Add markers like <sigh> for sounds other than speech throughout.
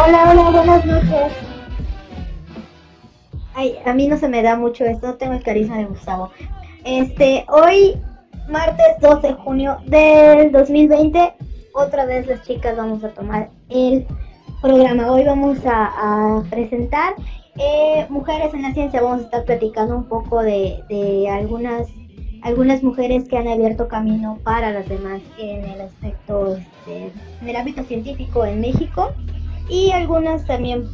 Hola, hola, buenas noches. Ay, a mí no se me da mucho esto, tengo el carisma de Gustavo. Este, hoy, martes 12 de junio del 2020, otra vez las chicas vamos a tomar el programa. Hoy vamos a, presentar eh, Mujeres en la Ciencia. Vamos a estar platicando un poco de, de algunas algunas mujeres que han abierto camino para las demás en el aspecto, este, en el ámbito científico en México y algunas también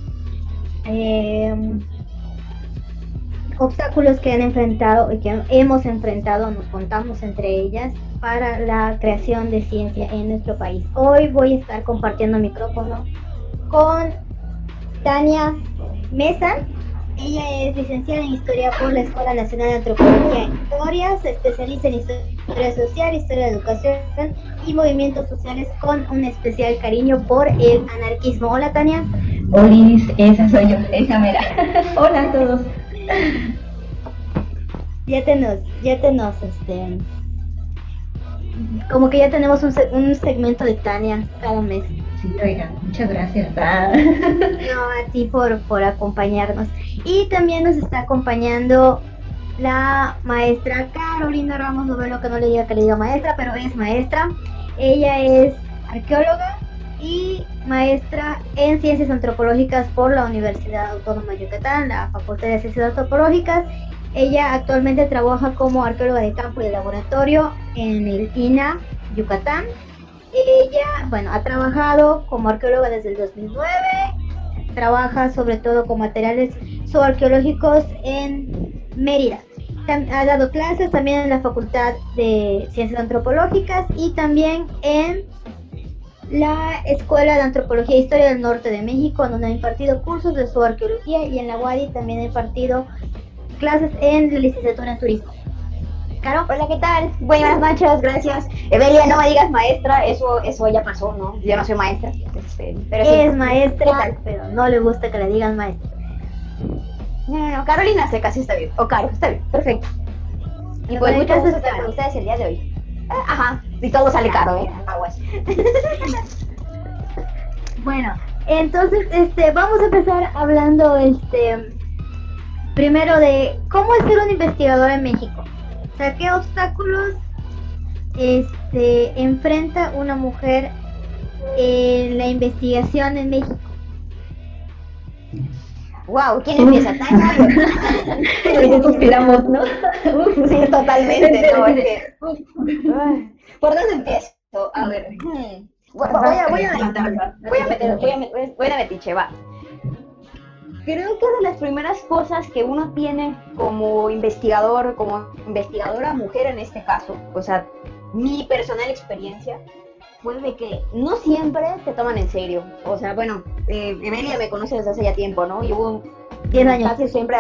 eh, obstáculos que han enfrentado y que hemos enfrentado, nos contamos entre ellas, para la creación de ciencia en nuestro país. Hoy voy a estar compartiendo micrófono con Tania Mesa, ella es licenciada en Historia por la Escuela Nacional de Antropología e Historia, se especializa en Historia Social, Historia de Educación y Movimientos Sociales con un especial cariño por el anarquismo. Hola Tania. Hola, esa soy yo, esa mera. <laughs> Hola a todos. Ya te nos, ya te nos, este, como que ya tenemos un, un segmento de Tania cada mes. Sí, oigan, muchas gracias. no, a ti por, por acompañarnos. Y también nos está acompañando la maestra Carolina Ramos Novelo, que no le diga que le diga maestra, pero es maestra. Ella es arqueóloga y maestra en ciencias antropológicas por la Universidad Autónoma de Yucatán, la Facultad de Ciencias Antropológicas. Ella actualmente trabaja como arqueóloga de campo y de laboratorio en el INA Yucatán. Ella, bueno, ha trabajado como arqueóloga desde el 2009, trabaja sobre todo con materiales arqueológicos en Mérida. Ha dado clases también en la Facultad de Ciencias Antropológicas y también en la Escuela de Antropología e Historia del Norte de México, donde ha impartido cursos de arqueología y en la UADI también ha impartido clases en la licenciatura en turismo. Caro, hola, ¿qué tal? Buenas noches, gracias. Evelia, no me digas maestra, eso eso ya pasó, ¿no? Yo no soy maestra. Este, pero es maestra, pero no le gusta que le digan maestra. No, no, Carolina Seca sí está bien. O Caro, está bien, perfecto. Y pues muchas con ustedes el día de hoy. Ah, ajá, y todo sale caro, ¿eh? Aguas. <laughs> bueno, entonces, este, vamos a empezar hablando, este, primero de cómo es ser un investigador en México. O sea, qué obstáculos, este, enfrenta una mujer en la investigación en México. Wow, ¿quién empieza? <laughs> Tania. suspiramos, ¿no? <laughs> sí, totalmente, <laughs> ¿no? ¿Por dónde empiezo? A ver. Hmm. Voy, a, voy a. Voy a meter, voy a, voy a metiche, va. Creo que una de las primeras cosas que uno tiene como investigador, como investigadora mujer en este caso, o sea, mi personal experiencia, fue de que no siempre te toman en serio. O sea, bueno, eh, Emilia me conoce desde hace ya tiempo, ¿no? Y hubo 10 años. Casi siempre,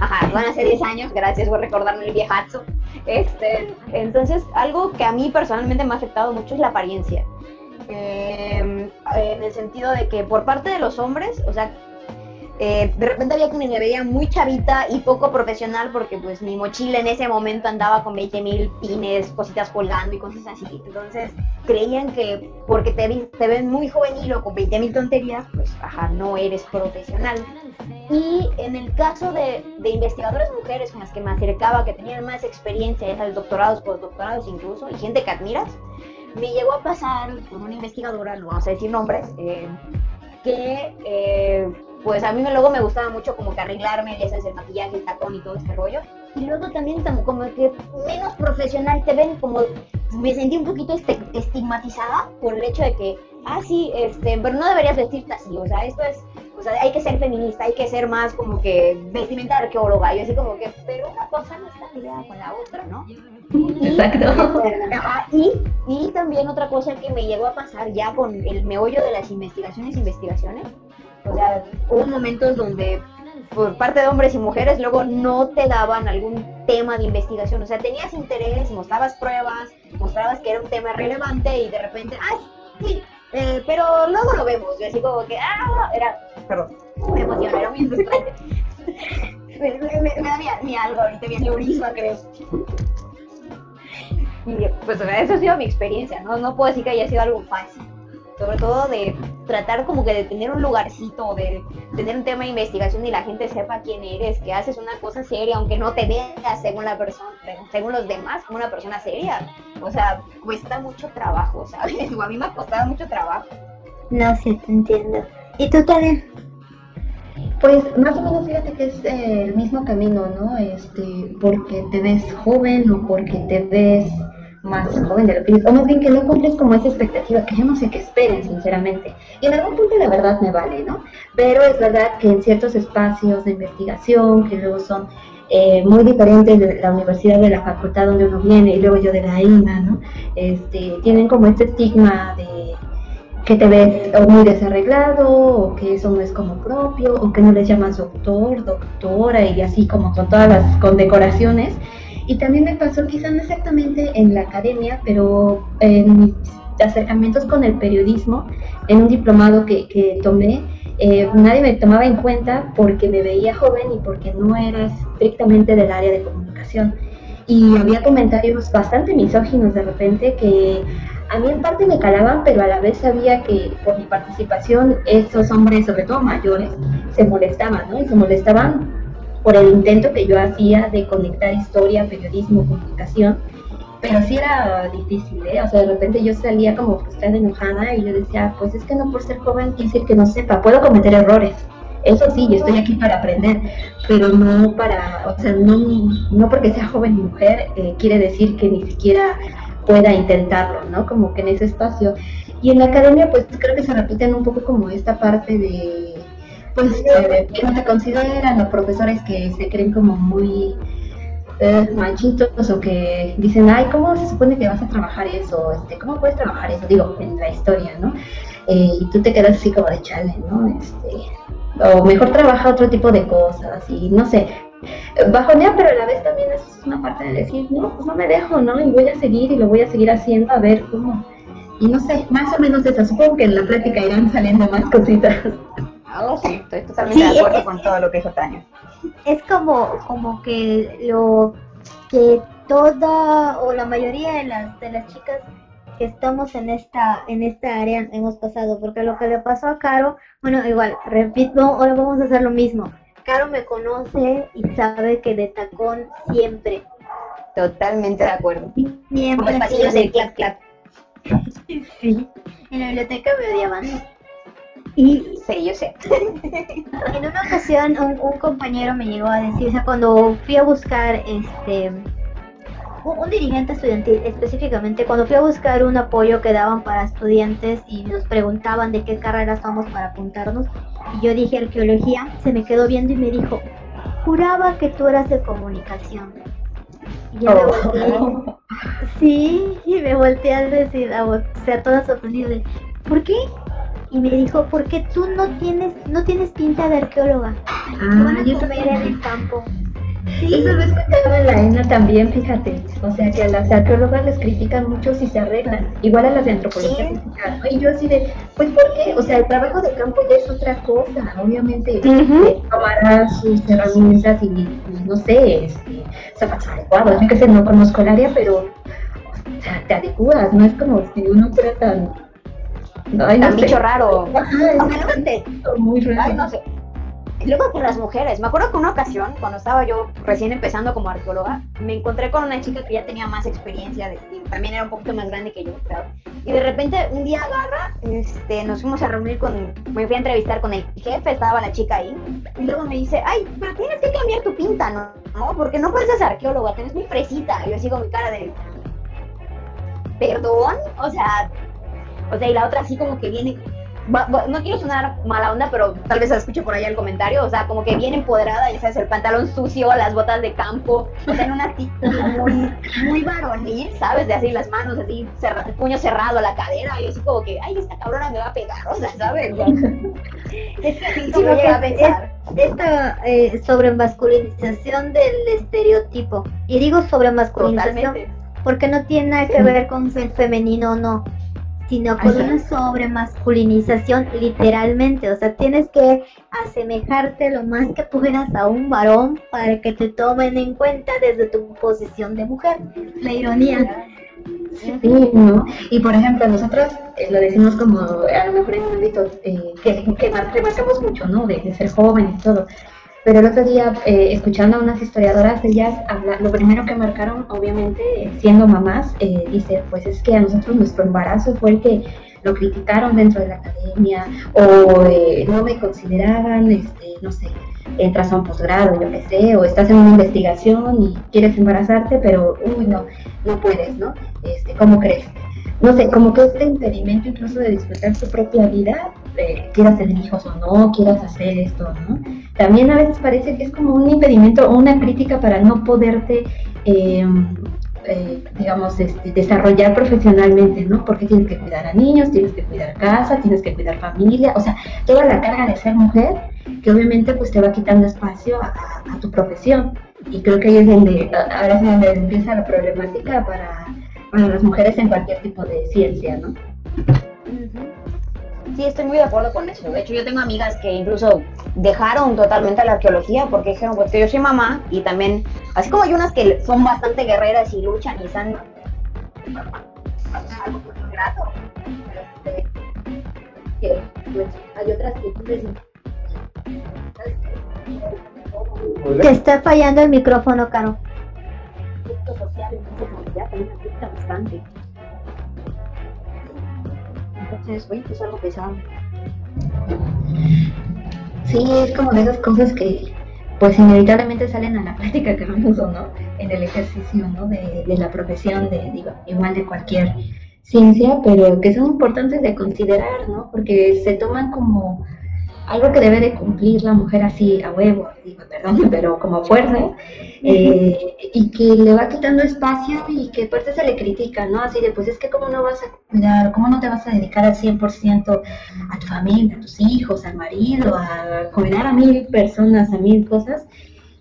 ajá, van a ser 10 años, gracias por recordarme el viejazo. Este, entonces, algo que a mí personalmente me ha afectado mucho es la apariencia. Eh, en el sentido de que por parte de los hombres, o sea, eh, de repente había quienes me veía muy chavita y poco profesional porque pues mi mochila en ese momento andaba con 20 mil pines, cositas colgando y cosas así. Entonces creían que porque te, te ven muy juvenil o con 20 mil tonterías, pues ajá, no eres profesional. Y en el caso de, de investigadoras mujeres con las que me acercaba, que tenían más experiencia, ya sabes, doctorados, postdoctorados incluso, y gente que admiras, me llegó a pasar con una investigadora, no vamos a decir nombres, eh, que eh, pues a mí luego me gustaba mucho como que arreglarme, ya sabes, el maquillaje, el tacón y todo este rollo. Y luego también como que menos profesional te ven, como me sentí un poquito este, estigmatizada por el hecho de que, ah, sí, este, pero no deberías vestirte así, o sea, esto es, o sea, hay que ser feminista, hay que ser más como que vestimenta arqueóloga, y así como que, pero una cosa no está ligada con la otra, ¿no? Exacto. Y, y también otra cosa que me llegó a pasar ya con el meollo de las investigaciones, investigaciones, o sea, hubo momentos donde por parte de hombres y mujeres luego no te daban algún tema de investigación. O sea, tenías interés, mostrabas pruebas, mostrabas que era un tema relevante y de repente, ¡ay! Sí, eh, pero luego lo vemos. Y así como que, ¡ah! Era, perdón, me emocionó, era muy frustrante. <laughs> me, me, me, da ni algo ahorita, mi neurisma, creo. Y pues eso ha sido mi experiencia, ¿no? No puedo decir que haya sido algo fácil sobre todo de tratar como que de tener un lugarcito, de tener un tema de investigación y la gente sepa quién eres, que haces una cosa seria, aunque no te veas según la persona, según los demás, como una persona seria. O sea, cuesta mucho trabajo, ¿sabes? <laughs> a mí me ha costado mucho trabajo. No, sí, te entiendo. ¿Y tú, Tania? Pues más o menos fíjate que es eh, el mismo camino, ¿no? Este, porque te ves joven o porque te ves más joven de lo que o más bien que no cumples como esa expectativa, que yo no sé qué esperen, sinceramente. Y en algún punto la verdad me vale, ¿no? Pero es verdad que en ciertos espacios de investigación, que luego son eh, muy diferentes de la universidad, de la facultad donde uno viene, y luego yo de la IMA, ¿no? Este, tienen como este estigma de que te ves o muy desarreglado, o que eso no es como propio, o que no les llamas doctor, doctora, y así como con todas las condecoraciones. Y también me pasó, quizás no exactamente en la academia, pero en mis acercamientos con el periodismo, en un diplomado que, que tomé, eh, nadie me tomaba en cuenta porque me veía joven y porque no era estrictamente del área de comunicación. Y había comentarios bastante misóginos de repente que a mí en parte me calaban, pero a la vez sabía que por mi participación estos hombres, sobre todo mayores, se molestaban, ¿no? Y se molestaban por el intento que yo hacía de conectar historia, periodismo, comunicación. Pero sí era difícil, ¿eh? O sea, de repente yo salía como frustrada, enojada y yo decía, pues es que no por ser joven quiere decir que no sepa, puedo cometer errores. Eso sí, yo estoy aquí para aprender, pero no para, o sea, no, no porque sea joven mujer eh, quiere decir que ni siquiera pueda intentarlo, ¿no? Como que en ese espacio. Y en la academia, pues creo que se repiten un poco como esta parte de, pues, eh, que no te consideran, los profesores que se creen como muy eh, manchitos o que dicen, ay, ¿cómo se supone que vas a trabajar eso? Este, ¿Cómo puedes trabajar eso? Digo, en la historia, ¿no? Eh, y tú te quedas así como de chale, ¿no? Este, o mejor trabaja otro tipo de cosas y no sé, bajonea, pero a la vez también es una parte de decir, no, pues no me dejo, ¿no? Y voy a seguir y lo voy a seguir haciendo a ver cómo. Y no sé, más o menos eso. Supongo que en la plática irán saliendo más cositas. Ah, sí, estoy totalmente de acuerdo con todo lo que dijo Tania. Es como, como que lo que toda o la mayoría de las, de las chicas que estamos en esta, en esta área hemos pasado, porque lo que le pasó a Caro, bueno, igual, repito, ahora vamos a hacer lo mismo Caro me conoce y sabe que de tacón siempre. Totalmente de acuerdo. Siempre. pasillos del clap clap. sí. En la biblioteca me odiaban. Y sí, yo sé. <laughs> en una ocasión un, un, compañero me llegó a decir, o sea, cuando fui a buscar este un, dirigente estudiantil específicamente, cuando fui a buscar un apoyo que daban para estudiantes y nos preguntaban de qué carrera estamos para apuntarnos, y yo dije arqueología, se me quedó viendo y me dijo, juraba que tú eras de comunicación. Y yo me oh. volteé, sí, y me volteé a decir, a, o sea, toda sorprendida, ¿por qué? Y me dijo, porque tú no tienes, no tienes pinta de arqueóloga. Ah, van a comer en el campo. Sí. Eso lo he escuchado en la ENA también, fíjate. O sea, que a las arqueólogas les critican mucho si se arreglan. Igual a las de antropología Y yo así de, pues ¿por qué? O sea, el trabajo de campo ya es otra cosa. Obviamente, uh tomará sus herramientas y, no sé, este, zapatos adecuados. Yo que sé, no conozco el área, pero o sea, te adecuas. No es como si uno fuera tan... Ay, no tan bicho raro. muy raro. Ay, no sé luego con las mujeres. Me acuerdo que una ocasión, cuando estaba yo recién empezando como arqueóloga, me encontré con una chica que ya tenía más experiencia, de, y también era un poquito más grande que yo, claro. Y de repente un día agarra, este, nos fuimos a reunir con, me fui a entrevistar con el jefe, estaba la chica ahí, y luego me dice, ay, pero tienes que cambiar tu pinta, ¿no? ¿No? Porque no puedes ser arqueóloga, tienes muy fresita. Y yo así con mi cara de, perdón, o sea, o sea, y la otra así como que viene no quiero sonar mala onda, pero tal vez escuche por ahí el comentario, o sea, como que bien empoderada, ya sabes, el pantalón sucio, las botas de campo, o sea, en una actitud muy, muy varonil, ¿sabes? De así las manos, así, el puño cerrado, la cadera, y así como que, ay, esta cabrona me va a pegar, o sea, ¿sabes? <laughs> es que así como llega a pensar. esta eh, sobremasculinización del estereotipo, y digo sobremasculinización, porque no tiene nada que ver con ser femenino o no sino con una sobremasculinización literalmente. O sea, tienes que asemejarte lo más que puedas a un varón para que te tomen en cuenta desde tu posición de mujer. La ironía. Sí, ¿no? Y por ejemplo, nosotros eh, lo decimos como, a lo mejor en un ámbito eh, que, que mucho, ¿no? De, de, ser joven y todo. Pero el otro día, eh, escuchando a unas historiadoras, ellas habla, lo primero que marcaron, obviamente, siendo mamás, eh, dice, pues es que a nosotros nuestro embarazo fue el que lo criticaron dentro de la academia o eh, no me consideraban, este, no sé, entras a un posgrado, yo qué sé, o estás en una investigación y quieres embarazarte, pero, uy, no, no puedes, ¿no? Este, ¿Cómo crees? No sé, como que este impedimento incluso de disfrutar su propia vida, eh, quieras tener hijos o no, quieras hacer esto, ¿no? También a veces parece que es como un impedimento o una crítica para no poderte eh, eh, digamos, este, desarrollar profesionalmente, ¿no? Porque tienes que cuidar a niños, tienes que cuidar casa, tienes que cuidar familia, o sea, toda la carga de ser mujer, que obviamente pues te va quitando espacio a, tu profesión. Y creo que ahí es donde, ahora es donde empieza la problemática para, para las mujeres en cualquier tipo de ciencia, ¿no? Sí, estoy muy de acuerdo con eso. De hecho, yo tengo amigas que incluso dejaron totalmente la arqueología porque dijeron, pues que yo soy mamá y también, así como hay unas que son bastante guerreras y luchan y están hay otras que Te está fallando el micrófono, Caro. bastante. Entonces, oye, pues algo pesado. Sí, es como de esas cosas que pues inevitablemente salen a la <laughs> práctica que o no en el ejercicio ¿no? de, de la profesión, de, digo, igual de cualquier ciencia, pero que son importantes de considerar, ¿no? Porque se toman como algo que debe de cumplir la mujer así a huevo, digo, perdón, <laughs> pero como fuerza, eh, y que le va quitando espacio y que parte se le critica, ¿no? Así de, pues es que cómo no vas a cuidar, cómo no te vas a dedicar al 100% a tu familia, a tus hijos, al marido, a cuidar a mil personas, a mil cosas.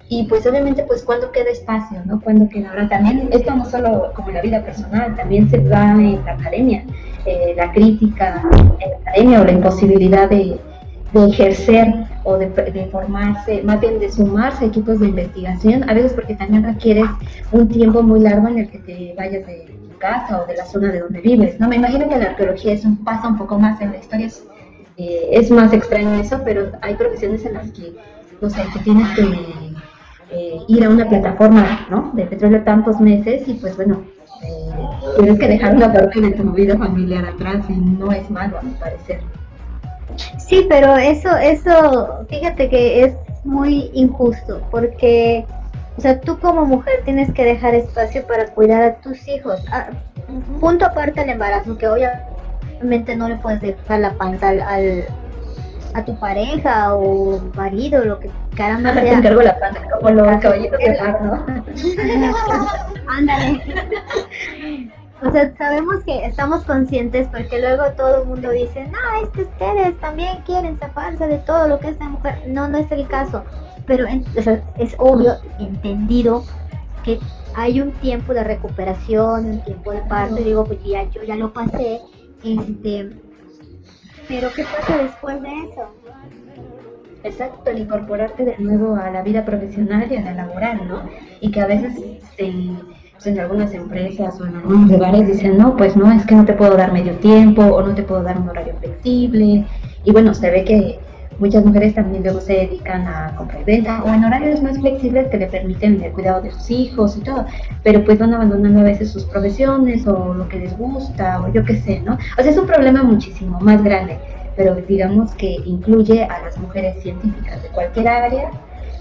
Y pues obviamente, pues cuando queda espacio, ¿no? Cuando queda. Ahora también, esto no solo como la vida personal, también se va en la academia, eh, la crítica en la academia o la imposibilidad de de ejercer o de, de, formarse, más bien de sumarse a equipos de investigación, a veces porque también requieres un tiempo muy largo en el que te vayas de tu casa o de la zona de donde vives. No me imagino que la arqueología es un, pasa un poco más en la historia, es, eh, es más extraño eso, pero hay profesiones en las que, no sé, que tienes que eh, ir a una plataforma ¿no? de petróleo tantos meses y pues bueno, eh, tienes que dejar una parte de tu vida familiar atrás y no es malo a mi parecer. Sí, pero eso, eso, fíjate que es muy injusto, porque, o sea, tú como mujer tienes que dejar espacio para cuidar a tus hijos. Ah, punto aparte el embarazo, que obviamente no le puedes dejar la panza al, a tu pareja o marido, lo que caramba sea. Te encargo la panza como los caballitos de ¿no? <laughs> Ándale. <laughs> O sea, sabemos que estamos conscientes porque luego todo el mundo dice, no, es que ustedes también quieren zafarse de todo lo que es la mujer. No, no es el caso. Pero es obvio, entendido, que hay un tiempo de recuperación, un tiempo de parto. Y digo, pues ya, yo ya lo pasé. Este, pero ¿qué pasa después de eso? Exacto, el incorporarte de nuevo a la vida profesional y a la laboral, ¿no? Y que a veces se en algunas empresas o en algunos lugares dicen, no, pues no, es que no te puedo dar medio tiempo o no te puedo dar un horario flexible. Y bueno, se ve que muchas mujeres también luego se dedican a compra y venta o en horarios más flexibles que le permiten el cuidado de sus hijos y todo, pero pues van abandonando a veces sus profesiones o lo que les gusta o yo qué sé, ¿no? O sea, es un problema muchísimo más grande, pero digamos que incluye a las mujeres científicas de cualquier área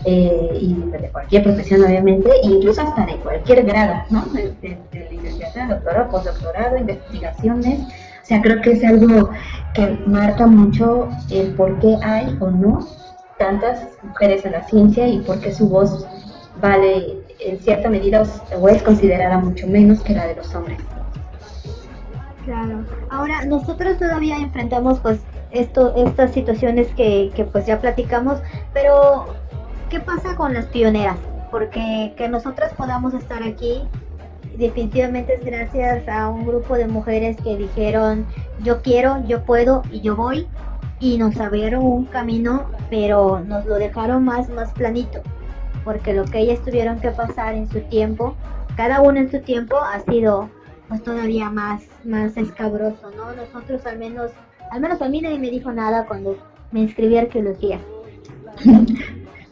eh, y de cualquier profesión obviamente, incluso hasta de cualquier grado, ¿no? De, de, de doctorado, postdoctorado, investigaciones. O sea, creo que es algo que marca mucho el por qué hay o no tantas mujeres en la ciencia y por qué su voz vale en cierta medida o es considerada mucho menos que la de los hombres. Claro. Ahora, nosotros todavía enfrentamos pues esto, estas situaciones que, que pues ya platicamos, pero ¿qué pasa con las pioneras? Porque que nosotras podamos estar aquí definitivamente es gracias a un grupo de mujeres que dijeron yo quiero, yo puedo y yo voy y nos abrieron un camino, pero nos lo dejaron más más planito, porque lo que ellas tuvieron que pasar en su tiempo, cada una en su tiempo ha sido pues todavía más, más escabroso, ¿no? Nosotros al menos, al menos a mí nadie me dijo nada cuando me inscribí a arqueología.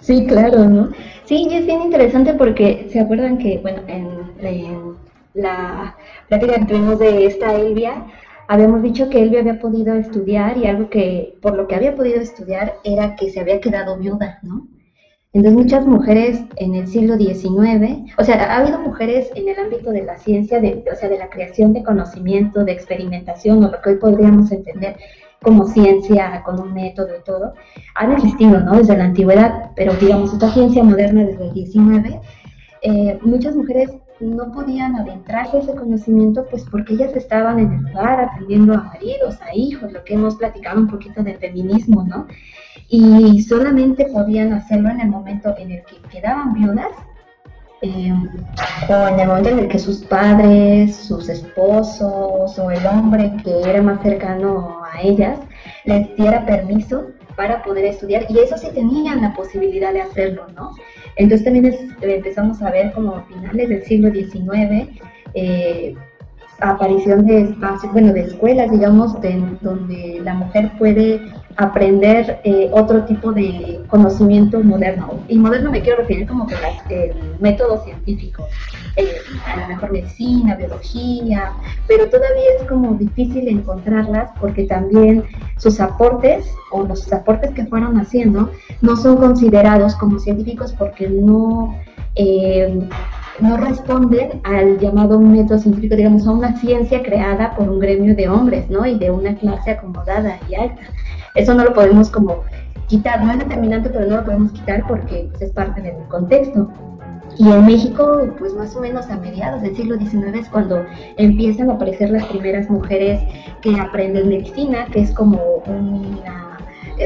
Sí, claro, ¿no? Sí, y es bien interesante porque se acuerdan que, bueno, en, la plática que tuvimos de esta Elvia, habíamos dicho que Elvia había podido estudiar y algo que, por lo que había podido estudiar, era que se había quedado viuda, ¿no? Entonces muchas mujeres en el siglo XIX, o sea, ha habido mujeres en el ámbito de la ciencia, de, o sea, de la creación de conocimiento, de experimentación, o lo que hoy podríamos entender como ciencia, con un método y todo, han existido, ¿no? Desde la antigüedad, pero digamos, esta ciencia moderna desde el XIX, eh, muchas mujeres no podían adentrarse a ese conocimiento, pues porque ellas estaban en el hogar atendiendo a maridos, a hijos, lo que hemos platicado un poquito de feminismo, ¿no? Y solamente podían hacerlo en el momento en el que quedaban viudas eh, o en el momento en el que sus padres, sus esposos o el hombre que era más cercano a ellas les diera permiso para poder estudiar y eso sí tenían la posibilidad de hacerlo, ¿no? Entonces también empezamos a ver como a finales del siglo XIX eh, aparición de espacios, bueno, de escuelas, digamos, donde la mujer puede aprender eh, otro tipo de conocimiento moderno. Y moderno me quiero referir como que el método científico, eh, a lo mejor medicina, biología, pero todavía es como difícil encontrarlas porque también sus aportes o los aportes que fueron haciendo no son considerados como científicos porque no... Eh, no responden al llamado método científico, digamos, a una ciencia creada por un gremio de hombres, ¿no? Y de una clase acomodada y alta. Eso no lo podemos como quitar, no es determinante, pero no lo podemos quitar porque pues, es parte del contexto. Y en México, pues más o menos a mediados del siglo XIX es cuando empiezan a aparecer las primeras mujeres que aprenden medicina, que es como una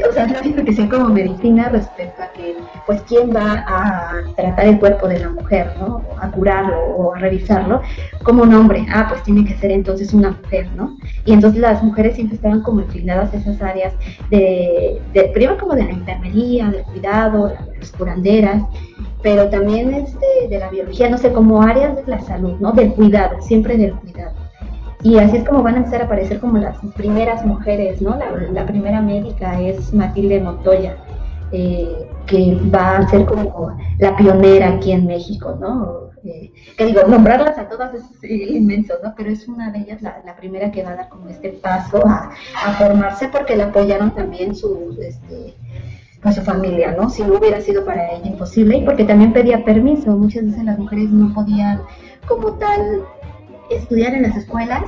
o sea, es lógico que sea como medicina respecto a que, pues, quién va a tratar el cuerpo de la mujer, ¿no? A curarlo o a revisarlo, como un hombre. Ah, pues tiene que ser entonces una mujer, ¿no? Y entonces las mujeres siempre estaban como inclinadas a esas áreas de, de primero como de la enfermería, del cuidado, las curanderas, pero también este, de la biología, no sé, como áreas de la salud, ¿no? Del cuidado, siempre del cuidado. Y así es como van a empezar a aparecer como las primeras mujeres, ¿no? La, primera médica es Matilde Montoya, eh, que va a ser como la pionera aquí en México, ¿no? Eh, que digo, nombrarlas a todas es inmenso, ¿no? Pero es una de ellas la, primera que va a dar como este paso a, formarse porque le apoyaron también su, este, a su familia, ¿no? Si no hubiera sido para ella imposible y porque también pedía permiso. Muchas veces las mujeres no podían como tal estudiar en las escuelas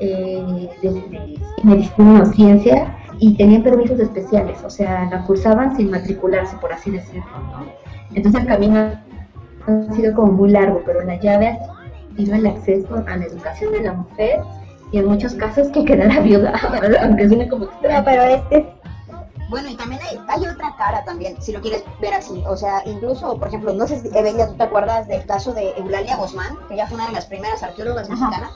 eh, de, medicina o ciencia y tenían permisos especiales, o sea, la cursaban sin matricularse, por así decirlo. Entonces el camino ha sido como muy largo, pero la llave ha sido el acceso a la educación de la mujer y en muchos casos que quedara viuda, <laughs> aunque suene como extraño. pero este bueno, y también hay, otra cara también, si lo quieres ver así. O sea, incluso, por ejemplo, no sé si, Evelia, tú te acuerdas del caso de Eulalia Guzmán, que ella fue una de las primeras arqueólogas mexicanas.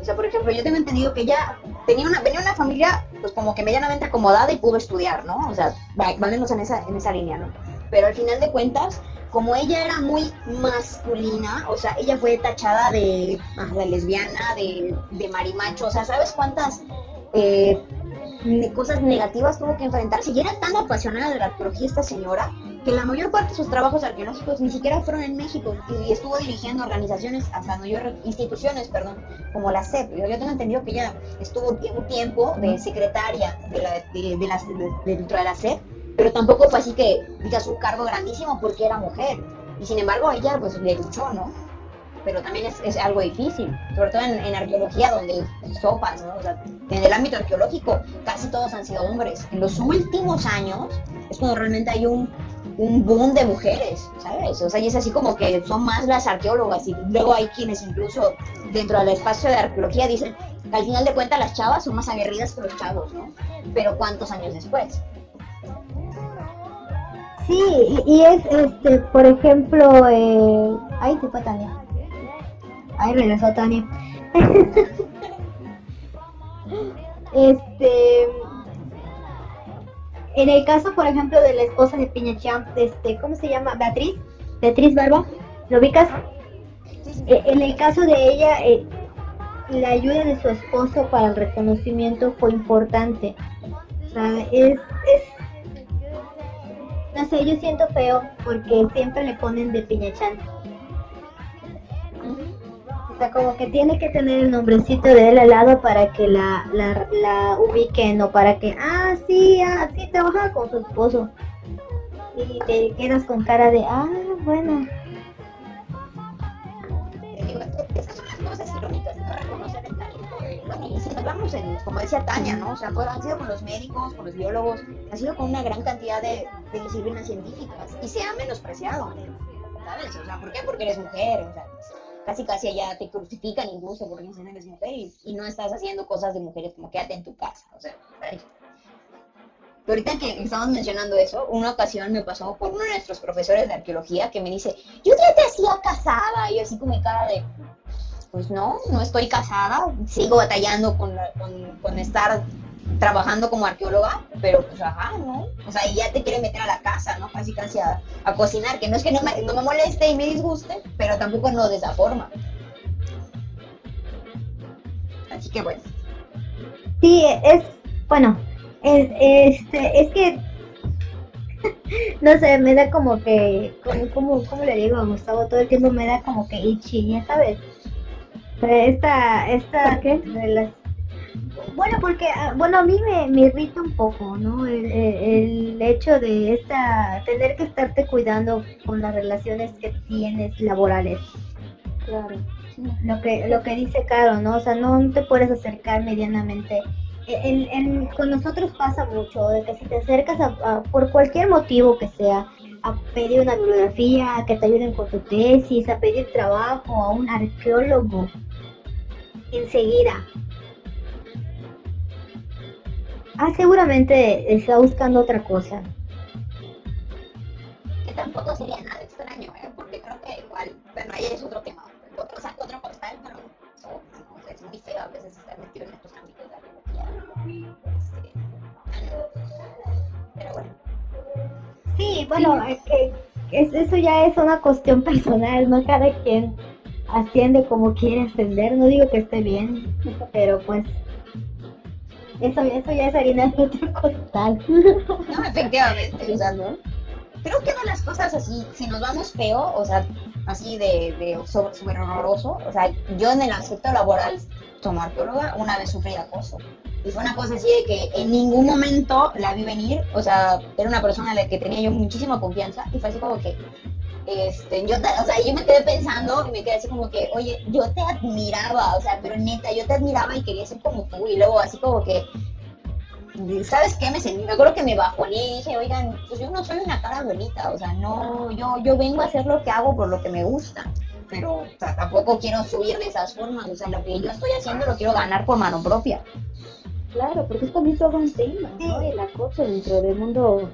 O sea, por ejemplo, yo tengo entendido que ella tenía una, venía una familia, pues como que medianamente acomodada y pudo estudiar, ¿no? O sea, valemos en esa, en esa línea, ¿no? Pero al final de cuentas, como ella era muy masculina, o sea, ella fue tachada de, de lesbiana, de, de marimacho, o sea, ¿sabes cuántas eh, cosas negativas tuvo que enfrentarse y era tan apasionada de la arqueología esta señora que la mayor parte de sus trabajos arqueológicos ni siquiera fueron en México y estuvo dirigiendo organizaciones, hasta mayor instituciones, perdón, como la CEP. Yo, tengo entendido que ella estuvo un tiempo de secretaria de la, de, la, dentro de la CEP, pero tampoco fue así que diga su cargo grandísimo porque era mujer. Y sin embargo ella pues le luchó, ¿no? Pero también es, es algo difícil, sobre todo en, arqueología donde sopas, ¿no? O sea, en el ámbito arqueológico casi todos han sido hombres. En los últimos años es cuando realmente hay un, un boom de mujeres, ¿sabes? O sea, y es así como que son más las arqueólogas y luego hay quienes incluso dentro del espacio de arqueología dicen que al final de cuentas las chavas son más aguerridas que los chavos, ¿no? Pero ¿cuántos años después? Sí, y es, este, por ejemplo, eh... ay, Tania. Ay, regresó Tania. <laughs> este. En el caso, por ejemplo, de la esposa de Piñachamp, este, ¿cómo se llama? Beatriz. Beatriz Barba. ¿Lo ubicas? Eh, en el caso de ella, eh, la ayuda de su esposo para el reconocimiento fue importante. O sea, es, es, no sé, yo siento feo porque siempre le ponen de piñachán. O sea, como que tiene que tener el nombrecito de él al lado para que la, la, la ubiquen o para que, ah, sí, ah, sí, trabaja con su esposo. Y te quedas con cara de, ah, bueno. Y hablamos en, como decía Tania, ¿no? O sea, pues, han sido con los médicos, con los biólogos, han sido con una gran cantidad de, de disciplinas científicas y se ha menospreciado, ¿sabes? O sea, ¿por qué? Porque eres mujer, o sea, casi casi allá te crucifican incluso porque no eres mujer y, no estás haciendo cosas de mujeres como quédate en tu casa, o sea, ahorita que estamos mencionando eso, una ocasión me pasó por uno de nuestros profesores de arqueología que me dice, yo ya te hacía casada, y así con mi cara de, pues no, no estoy casada, sigo batallando con, con, con estar trabajando como arqueóloga, pero pues ajá, ¿no? O sea, y ya te quiere meter a la casa, ¿no? Casi casi a, a cocinar, que no es que no me, no me moleste y me disguste, pero tampoco no de esa forma. Así que bueno. Sí, es, bueno, es, este, es que, <laughs> no sé, me da como que, como, como, ¿cómo le digo a Gustavo? Todo el tiempo me da como que itchy, ya sabes. Esta, esta, ¿Por qué? rela- Bueno, porque, ah, bueno, a mí me, me irrita un poco, ¿no? El, el- el hecho de esta, tener que estarte cuidando con las relaciones que tienes laborales. Claro. Lo que, lo que dice Caro, ¿no? O sea, no te puedes acercar medianamente. El- el- con nosotros pasa mucho, de que si te acercas a, a- por cualquier motivo que sea, a pedir una bibliografía, a que te ayuden con tu tesis, a pedir trabajo, a un arqueólogo, enseguida. Ah, seguramente está buscando otra cosa. que tampoco sería nada extraño, ¿eh? porque creo que igual, bueno, ahí es otro tema, otro, saco otro costal, pero no, es muy feo a veces estar metido en estos ámbitos de arqueología. Este, pero bueno, Sí, bueno, es que es- eso ya es una cuestión <laughs> personal, ¿no? Cada quien asciende como quiere ascender, no digo que esté bien, pero pues eso, eso ya es harina de otro costal. <laughs> no, <laughs> efectivamente, o sea, ¿no? Creo que de las cosas así, si nos vamos feo, o sea, así de, de sobre- súper horroroso, o sea, yo en el aspecto laboral, como arqueóloga, una vez sufrí acoso. Y fue una cosa así de que en ningún momento la vi venir, o sea, era una persona a la que tenía yo muchísima confianza y fue así como que, este, yo, o sea, yo me quedé pensando y me quedé así como que, oye, yo te admiraba, o sea, pero neta, yo te admiraba y quería ser como tú y luego así como que, ¿sabes qué? Me, sentí, me acuerdo que me bajoné y dije, oigan, pues yo no soy una cara bonita, o sea, no, yo, yo vengo a hacer lo que hago por lo que me gusta, pero o sea, tampoco quiero subir de esas formas, o sea, lo que yo estoy haciendo lo quiero ganar por mano propia. Claro, porque es también todo un tema, ¿no? El acoso dentro del mundo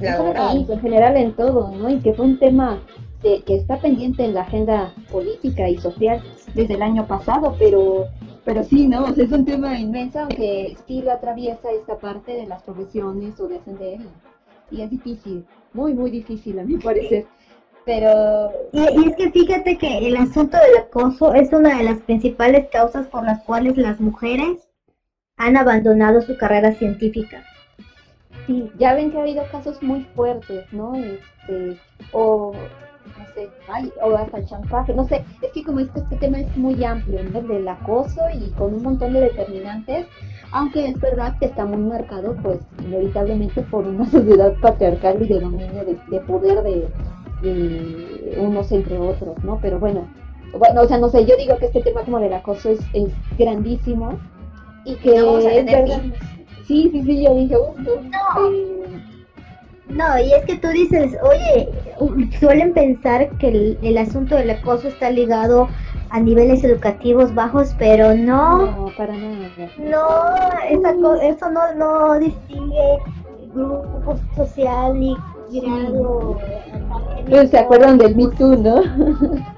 Laboral. en general en todo, ¿no? Y que fue un tema de- que está pendiente en la agenda política y social desde el año pasado, pero pero sí, ¿no? O sea, es un tema inmenso, aunque sí lo atraviesa esta parte de las profesiones o de ascender. Y, y es difícil, muy, muy difícil a mi parecer. Pero Y, y es que fíjate que el asunto del acoso es una de las principales causas por las cuales las mujeres han abandonado su carrera científica. Sí, ya ven que ha habido casos muy fuertes, ¿no? Este, o, no sé, ay, o hasta el chantaje, no sé, es que como este, este tema es muy amplio, ¿no? El del acoso y con un montón de determinantes, aunque es verdad que está muy marcado, pues, inevitablemente por una <laughs> sociedad patriarcal y de dominio de, de poder de, de unos entre otros, ¿no? Pero bueno, bueno, o sea, no sé, yo digo que este tema como del acoso es, es grandísimo y que No vamos a es tener verdad. Sí, sí, sí, yo dije, "Uf, no, No. eh, No, y es que tú dices, oye, suelen pensar que el, el asunto del acoso está ligado a niveles educativos bajos, pero no, no, para nada. no, esa co- eso no, no distingue grupo social ni grado Pero se acuerdan del Me Too, ¿no? <laughs>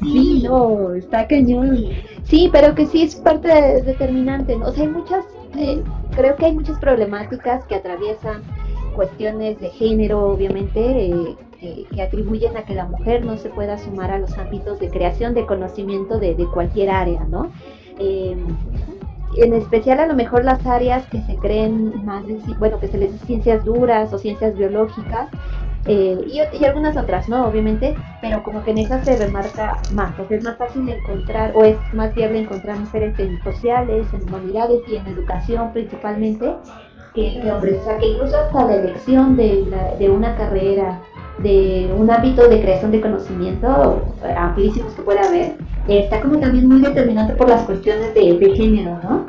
Sí, Sí, no, está cañón. Sí, pero que sí es parte de- determinante, ¿no? O sea, hay muchas, eh, creo que hay muchas problemáticas que atraviesan cuestiones de género, obviamente, eh, que, atribuyen a que la mujer no se pueda sumar a los ámbitos de creación de conocimiento de, cualquier área, ¿no? Eh, en especial a lo mejor las áreas que se creen más, bueno, que se les dice ciencias duras o ciencias biológicas, eh, y, algunas otras, ¿no? Obviamente, pero como que en esas se remarca más, porque es más fácil encontrar, o es más viable encontrar mujeres en sociales, en humanidades y en educación principalmente, que, hombres. O sea, que incluso hasta la elección de, de una carrera, de un ámbito de creación de conocimiento amplísimos que pueda haber, está como también muy determinante por las cuestiones de, de género, ¿no?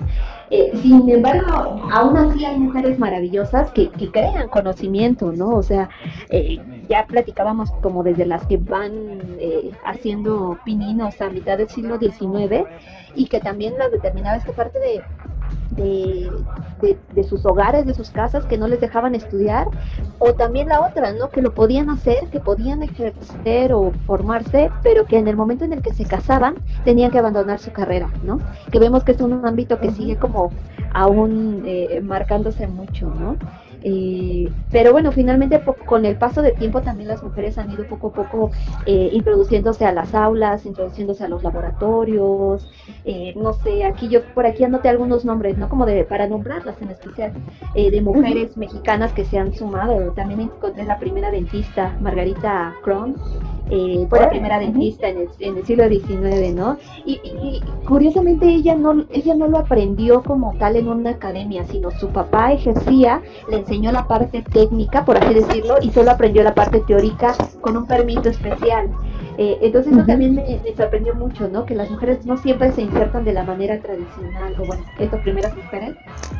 Eh, sin embargo, aún así hay mujeres maravillosas que, crean conocimiento, ¿no? O sea, eh, ya platicábamos como desde las que van eh, haciendo pininos a mitad del siglo XIX y que también las determinaba esta parte de de, de, sus hogares, de sus casas, que no les dejaban estudiar, o también la otra, ¿no? Que lo podían hacer, que podían ejercer o formarse, pero que en el momento en el que se casaban tenían que abandonar su carrera, ¿no? Que vemos que es un ámbito que sigue como aún eh, marcándose mucho, ¿no? Eh, pero bueno, finalmente con el paso del tiempo también las mujeres han ido poco a poco eh, introduciéndose a las aulas, introduciéndose a los laboratorios, eh, no sé, aquí yo por aquí anoté algunos nombres, ¿no? Como de, para nombrarlas en especial, de mujeres mexicanas que se han sumado. También encontré la primera dentista, Margarita Cron, eh, fue la primera dentista en el, siglo XIX, ¿no? Y, curiosamente ella no, ella no lo aprendió como tal en una academia, sino su papá ejercía, le enseñó la parte técnica, por así decirlo, y solo aprendió la parte teórica con un permiso especial. Eh, entonces eso también me, sorprendió mucho, ¿no? Que las mujeres no siempre se insertan de la manera tradicional, o bueno, estas primeras mujeres,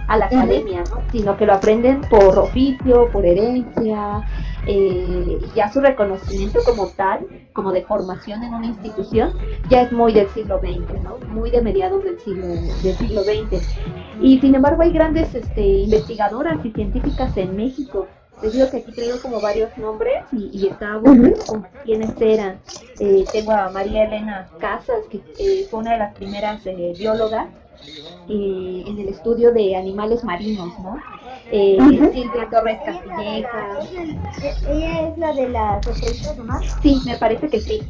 a la academia, ¿no? Sino que lo aprenden por oficio, por herencia, eh, ya su reconocimiento como tal, como de formación en una institución, ya es muy del siglo XX, ¿no? Muy de mediados del siglo, del siglo XX. Y sin embargo hay grandes este, investigadoras y científicas en México les digo que aquí traigo como varios nombres y, y estaba bueno con quiénes eran. Eh, tengo a María Elena Casas, que eh, fue una de las primeras eh, biólogas en el estudio de animales marinos, ¿no? Silvia Torres Castilleja. ¿Ella es la de las sorpresas nomás? Sí, me parece que sí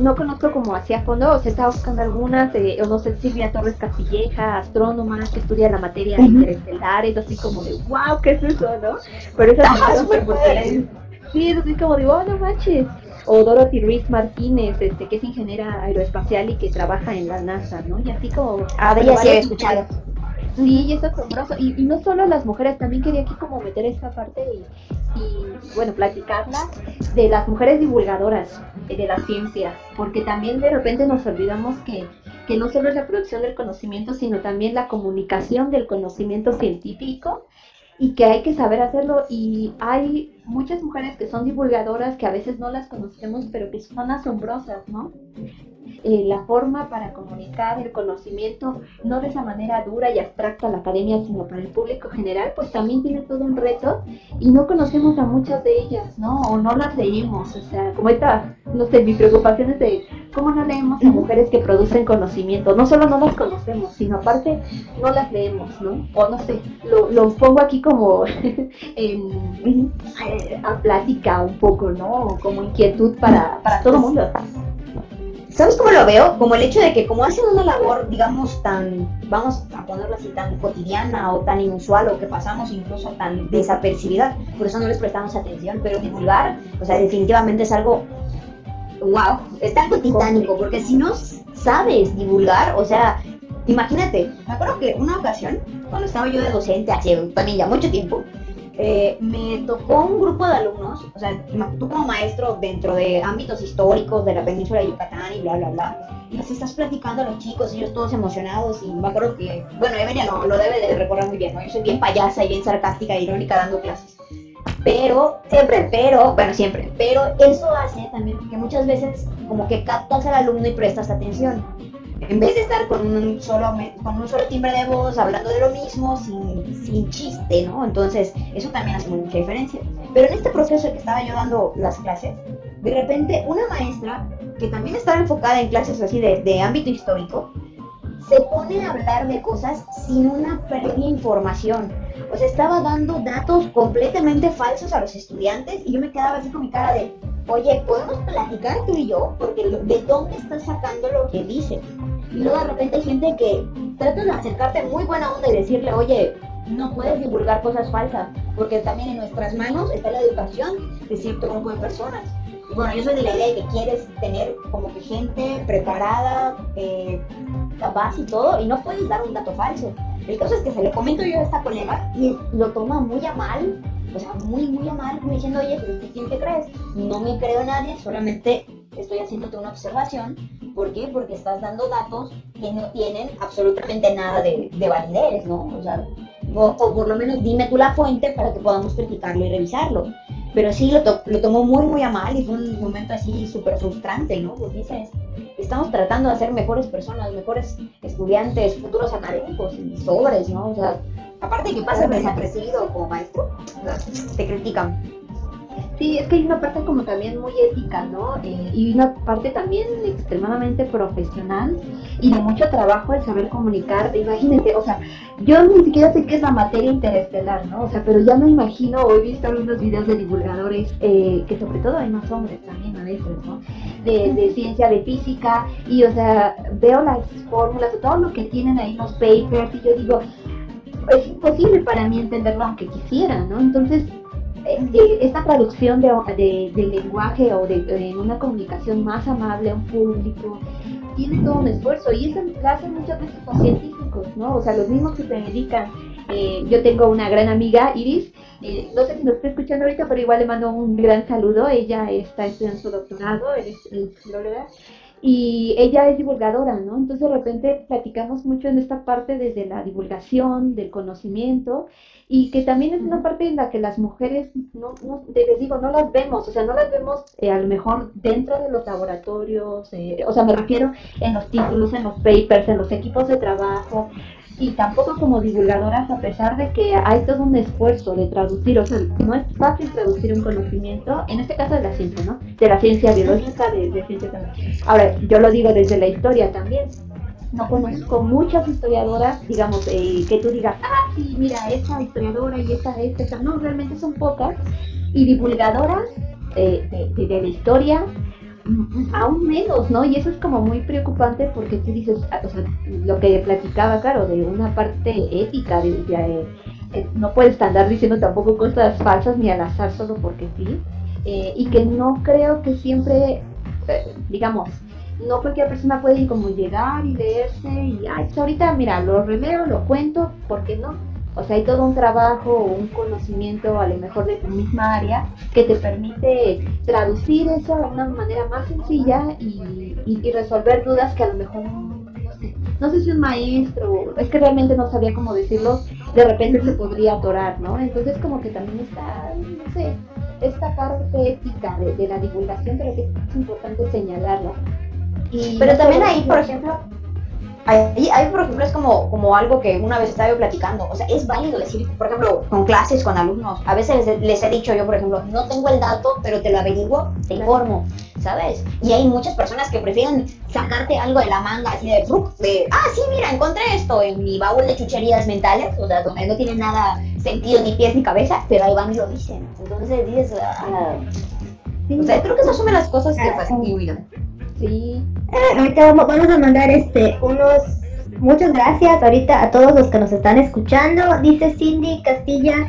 no conozco como hacia fondo, o se estaba buscando algunas, o no sé, Silvia Torres Castilleja, astrónoma, que estudia la materia de interestelares, así como de, wow, ¿qué es eso, no? Pero esas ah, súper Sí, es así como de, oh, no manches. O Dorothy Reese Martínez, este, que es ingeniera aeroespacial y que trabaja en la NASA, ¿no? Y así como... Ah, de ella sí he escuchado. Sí, y es asombroso. Y, y, no solo las mujeres, también quería aquí como meter esta parte y, bueno, platicarla de las mujeres divulgadoras de la ciencia, porque también de repente nos olvidamos que, que no solo es la producción del conocimiento, sino también la comunicación del conocimiento científico y que hay que saber hacerlo y hay muchas mujeres que son divulgadoras que a veces no las conocemos pero que son asombrosas, ¿no? Eh, la forma para comunicar el conocimiento, no de esa manera dura y abstracta a la academia, sino para el público general, pues también tiene todo un reto y no conocemos a muchas de ellas, ¿no? O no las leímos, o sea, como esta, no sé, mi preocupación es de cómo no leemos a mujeres que producen conocimiento, no solo no las conocemos, sino aparte no las leemos, ¿no? O no sé, lo, pongo aquí como <laughs> en, a plática un poco, ¿no? Como inquietud para, para todo el mundo. ¿Sabes cómo lo veo? Como el hecho de que como hacen una labor, digamos, tan, vamos a ponerlo así, tan cotidiana o tan inusual o que pasamos incluso tan desapercibida, por eso no les prestamos atención, pero divulgar, o sea, definitivamente es algo, wow, es algo titánico, porque si no sabes divulgar, o sea, imagínate, me acuerdo que una ocasión, cuando estaba yo de docente, hace también ya mucho tiempo, eh, me tocó un grupo de alumnos, o sea, tú como maestro dentro de ámbitos históricos de la península de Yucatán y bla, bla, bla, y así estás platicando a los chicos, ellos todos emocionados, y me acuerdo que, bueno, Evelia lo, lo debe de recordar muy bien, ¿no? Yo soy bien payasa y bien sarcástica e irónica dando clases. Pero, siempre, pero, bueno, siempre, pero eso hace también que muchas veces como que captas al alumno y prestas atención en vez de estar con un solo, con un solo timbre de voz, hablando de lo mismo, sin, sin chiste, ¿no? Entonces, eso también hace mucha diferencia. Pero en este proceso que estaba yo dando las clases, de repente una maestra, que también estaba enfocada en clases así de, de ámbito histórico, se pone a hablar de cosas sin una previa información. O sea, estaba dando datos completamente falsos a los estudiantes y yo me quedaba así con mi cara de, oye, ¿podemos platicar tú y yo? Porque ¿de dónde estás sacando lo que dice? Y luego de repente hay gente que trata de acercarte muy buena onda y decirle, oye, no puedes divulgar cosas falsas, porque también en nuestras manos está la educación de cierto grupo de personas. Bueno, yo soy de la idea de que quieres tener como que gente preparada, eh, capaz y todo, y no puedes dar un dato falso. El caso es que se lo comento yo a esta colega y lo toma muy a mal, o sea, muy, muy a mal, como diciendo, oye, ¿quién te crees? No me creo nadie, solamente estoy haciéndote una observación. ¿Por qué? Porque estás dando datos que no tienen absolutamente nada de, de validez, ¿no? O sea, o, por lo menos dime tú la fuente para que podamos criticarlo y revisarlo. Pero sí, lo, lo tomó muy, muy a mal y fue un momento así súper frustrante, ¿no? Pues dices, estamos tratando de ser mejores personas, mejores estudiantes, futuros académicos y sobres, ¿no? O sea, aparte que pasa desapercibido como maestro, te critican. Sí, es que hay una parte como también muy ética, ¿no? Eh, y una parte también extremadamente profesional y de mucho trabajo el saber comunicar. Imagínate, o sea, yo ni siquiera sé qué es la materia interestelar, ¿no? O sea, pero ya me imagino, o he visto algunos videos de divulgadores, eh, que sobre todo hay más hombres también a veces, ¿no? De, de ciencia, de física, y o sea, veo las fórmulas, todo lo que tienen ahí los papers, y yo digo, es imposible para mí entenderlo aunque quisiera, ¿no? Entonces, esta traducción de, de, lenguaje o de, una comunicación más amable a un público tiene todo un esfuerzo y eso lo hacen muchas veces los científicos, ¿no? O sea, los mismos que se dedican. Eh, yo tengo una gran amiga, Iris, eh, no sé si nos está escuchando ahorita, pero igual le mando un gran saludo. Ella está estudiando su doctorado, es Florida, y ella es divulgadora, ¿no? Entonces de repente platicamos mucho en esta parte desde la divulgación, del conocimiento, y que también es una parte en la que las mujeres, no, no les digo, no las vemos, o sea, no las vemos eh, a lo mejor dentro de los laboratorios, eh, o sea, me refiero en los títulos, en los papers, en los equipos de trabajo, y tampoco como divulgadoras, a pesar de que hay todo un esfuerzo de traducir, o sea, no es fácil traducir un conocimiento, en este caso de la ciencia, ¿no? De la ciencia biológica, de, de ciencia también. Ahora, yo lo digo desde la historia también no conozco muchas historiadoras, digamos, eh, que tú digas, ah, sí, mira, esta historiadora y esta, esta, esta. No, realmente son pocas. Y divulgadoras eh, de, de, la historia, mm, aún menos, ¿no? Y eso es como muy preocupante porque tú dices, ah, o sea, lo que platicaba, claro, de una parte ética, de, eh, no puedes andar diciendo tampoco cosas falsas ni al azar solo porque sí. y que no creo que siempre, digamos, no cualquier persona puede como llegar y leerse y, ay, pues ahorita mira, lo releo, lo cuento, ¿por qué no? O sea, hay todo un trabajo o un conocimiento a lo mejor de tu misma área que te permite traducir eso de una manera más sencilla y, y, resolver dudas que a lo mejor no sé, no sé si un maestro, es que realmente no sabía cómo decirlo, de repente se podría atorar, ¿no? Entonces como que también está, no sé, esta parte ética de, de la divulgación creo que es importante señalarla pero también ahí, por ejemplo, ahí, ahí, por ejemplo, es como, como algo que una vez estaba yo platicando. O sea, es válido decir, por ejemplo, con clases, con alumnos. A veces les, he dicho yo, por ejemplo, no tengo el dato, pero te lo averiguo, te informo, ¿sabes? Y hay muchas personas que prefieren sacarte algo de la manga, así de, de ah, sí, mira, encontré esto en mi baúl de chucherías mentales, o sea, donde no tiene nada sentido, ni pies ni cabeza, pero ahí van y lo dicen. Entonces dices, ah, o sea, creo que esas son las cosas que fastidian. Sí. Eh, ahorita vamos, a mandar este unos muchas gracias ahorita a todos los que nos están escuchando. Dice Cindy Castilla,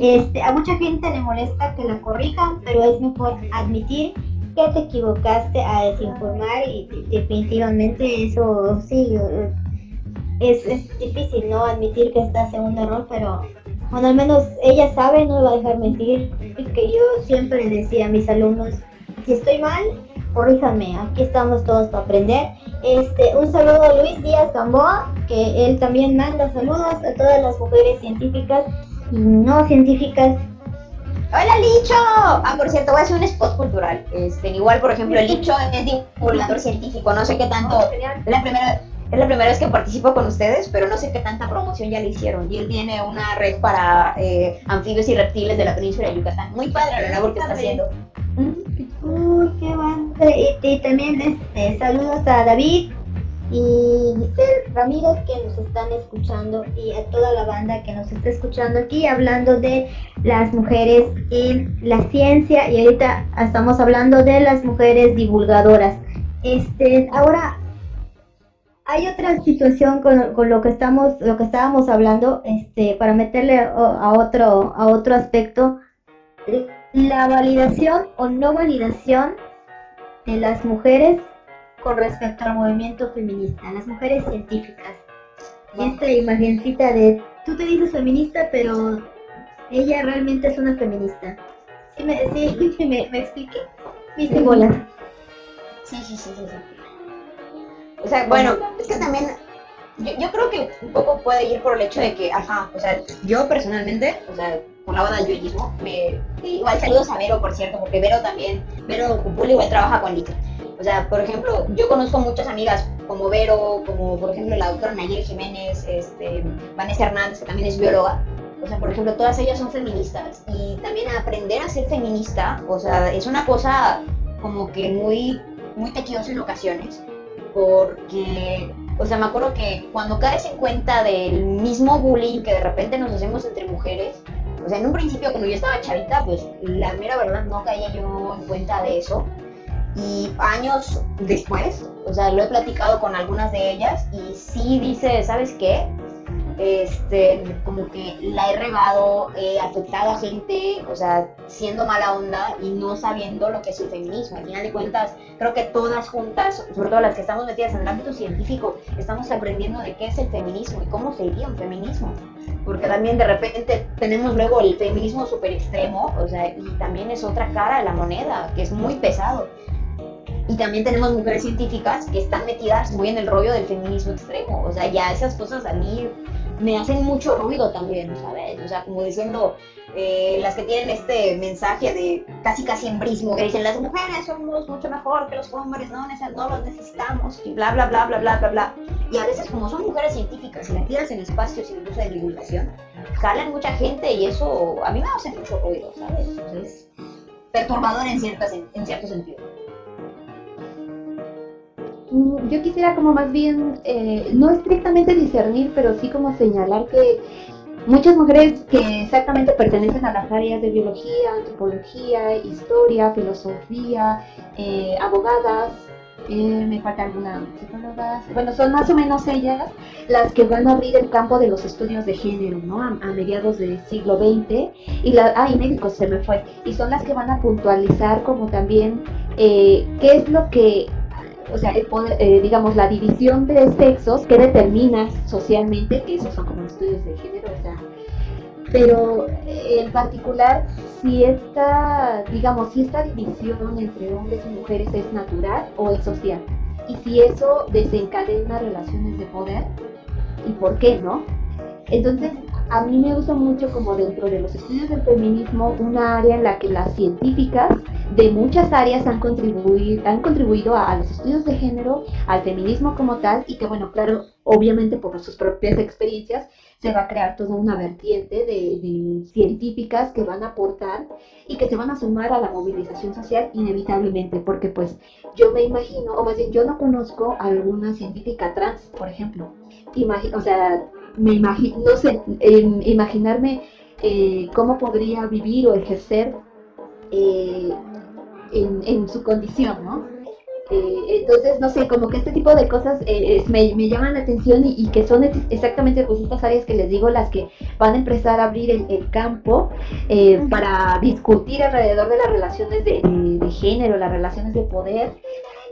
este, a mucha gente le molesta que la corrijan, pero es mejor admitir que te equivocaste a desinformar y definitivamente eso sí es, es difícil no admitir que estás en un error, pero bueno, al menos ella sabe, no me va a dejar mentir. Que yo siempre decía a mis alumnos, si estoy mal, corríjanme, aquí estamos todos para aprender. Este, un saludo a Luis Díaz Gamboa, que él también manda saludos a todas las mujeres científicas y no científicas. Hola Licho. Ah, por cierto, voy a hacer un spot cultural. Este, igual, por ejemplo, Licho es divulgador científico, no sé qué tanto. Es la primera es la primera vez que participo con ustedes, pero no sé qué tanta promoción ya le hicieron. Y él tiene una red para eh, anfibios y reptiles de la península de Yucatán. Muy padre la labor que está haciendo. Uy, qué bueno. Y, también este, saludos a David, y Giselle Ramírez que nos están escuchando y a toda la banda que nos está escuchando aquí hablando de las mujeres en la ciencia y ahorita estamos hablando de las mujeres divulgadoras. Este, ahora hay otra situación con, con, lo que estamos lo que estábamos hablando este para meterle a otro a otro aspecto la validación o no validación de las mujeres con respecto al movimiento feminista, las mujeres científicas. Y esta imagencita de, tú te dices feminista, pero ella realmente es una feminista. ¿Sí me, sí, <laughs> me, me expliqué? ¿Viste, sí. Sí, sí, sí, sí, O sea, bueno, es que también yo, yo, creo que un poco puede ir por el hecho de que, ajá, o sea, yo personalmente, o sea, por la banda yo mismo, me, igual saludos a Vero, por cierto, porque Vero también, Vero Cupul igual trabaja con Lito. O sea, por ejemplo, yo conozco muchas amigas como Vero, como por ejemplo la doctora Nayeli Jiménez, este, Vanessa Hernández, que también es bióloga. O sea, por ejemplo, todas ellas son feministas. Y también aprender a ser feminista, o sea, es una cosa como que muy, muy tequiosa en ocasiones. Porque, o sea, me acuerdo que cuando caes en cuenta del mismo bullying que de repente nos hacemos entre mujeres, o sea, en un principio cuando yo estaba chavita, pues la mera verdad no caía yo en cuenta de eso y años después, o sea, lo he platicado con algunas de ellas y sí dice, ¿sabes qué? Este, como que la he regado, he afectado a gente, o sea, siendo mala onda y no sabiendo lo que es el feminismo. Al final de cuentas, creo que todas juntas, sobre todo las que estamos metidas en el ámbito científico, estamos aprendiendo de qué es el feminismo y cómo sería un feminismo. Porque también de repente tenemos luego el feminismo súper extremo, o sea, y también es otra cara de la moneda, que es muy pesado. Y también tenemos mujeres científicas que están metidas muy en el rollo del feminismo extremo. O sea, ya esas cosas a mí me hacen mucho ruido también, ¿sabes? O sea, como diciendo, eh, las que tienen este mensaje de casi casi embrismo, que dicen las mujeres somos mucho mejor que los hombres, no, no los necesitamos, y bla, bla, bla, bla, bla, bla, bla. Y a veces como son mujeres científicas y metidas en espacios incluso de divulgación, jalan mucha gente y eso a mí me hace mucho ruido, ¿sabes? es perturbador en, ciertas, en cierto sentido. Yo quisiera como más bien, eh, no estrictamente discernir, pero sí como señalar que muchas mujeres que exactamente pertenecen a las áreas de biología, antropología, historia, filosofía, eh, abogadas, eh, me falta alguna psicóloga, bueno, son más o menos ellas las que van a abrir el campo de los estudios de género, ¿no? A, mediados del siglo XX, y la, ay, médicos se me fue, y son las que van a puntualizar como también qué es lo que o sea, eh, digamos, la división de sexos que determina socialmente, que esos son como estudios de género, o sea, pero en particular, si esta, digamos, si esta división entre hombres y mujeres es natural o es social, y si eso desencadena relaciones de poder, y por qué, ¿no? Entonces, a mí me gusta mucho como dentro de los estudios del feminismo una área en la que las científicas de muchas áreas han contribuido, han contribuido a, los estudios de género, al feminismo como tal, y que bueno, claro, obviamente por sus propias experiencias se va a crear toda una vertiente de, científicas que van a aportar y que se van a sumar a la movilización social inevitablemente, porque pues yo me imagino, o más bien yo no conozco a alguna científica trans, por ejemplo. o sea, me imagino, no sé, imaginarme eh, cómo podría vivir o ejercer eh, en, su condición, ¿no? Eh, entonces, no sé, como que este tipo de cosas me, llaman la atención y, que son exactamente pues estas áreas que les digo las que van a empezar a abrir el, campo para discutir alrededor de las relaciones de, de, género, las relaciones de poder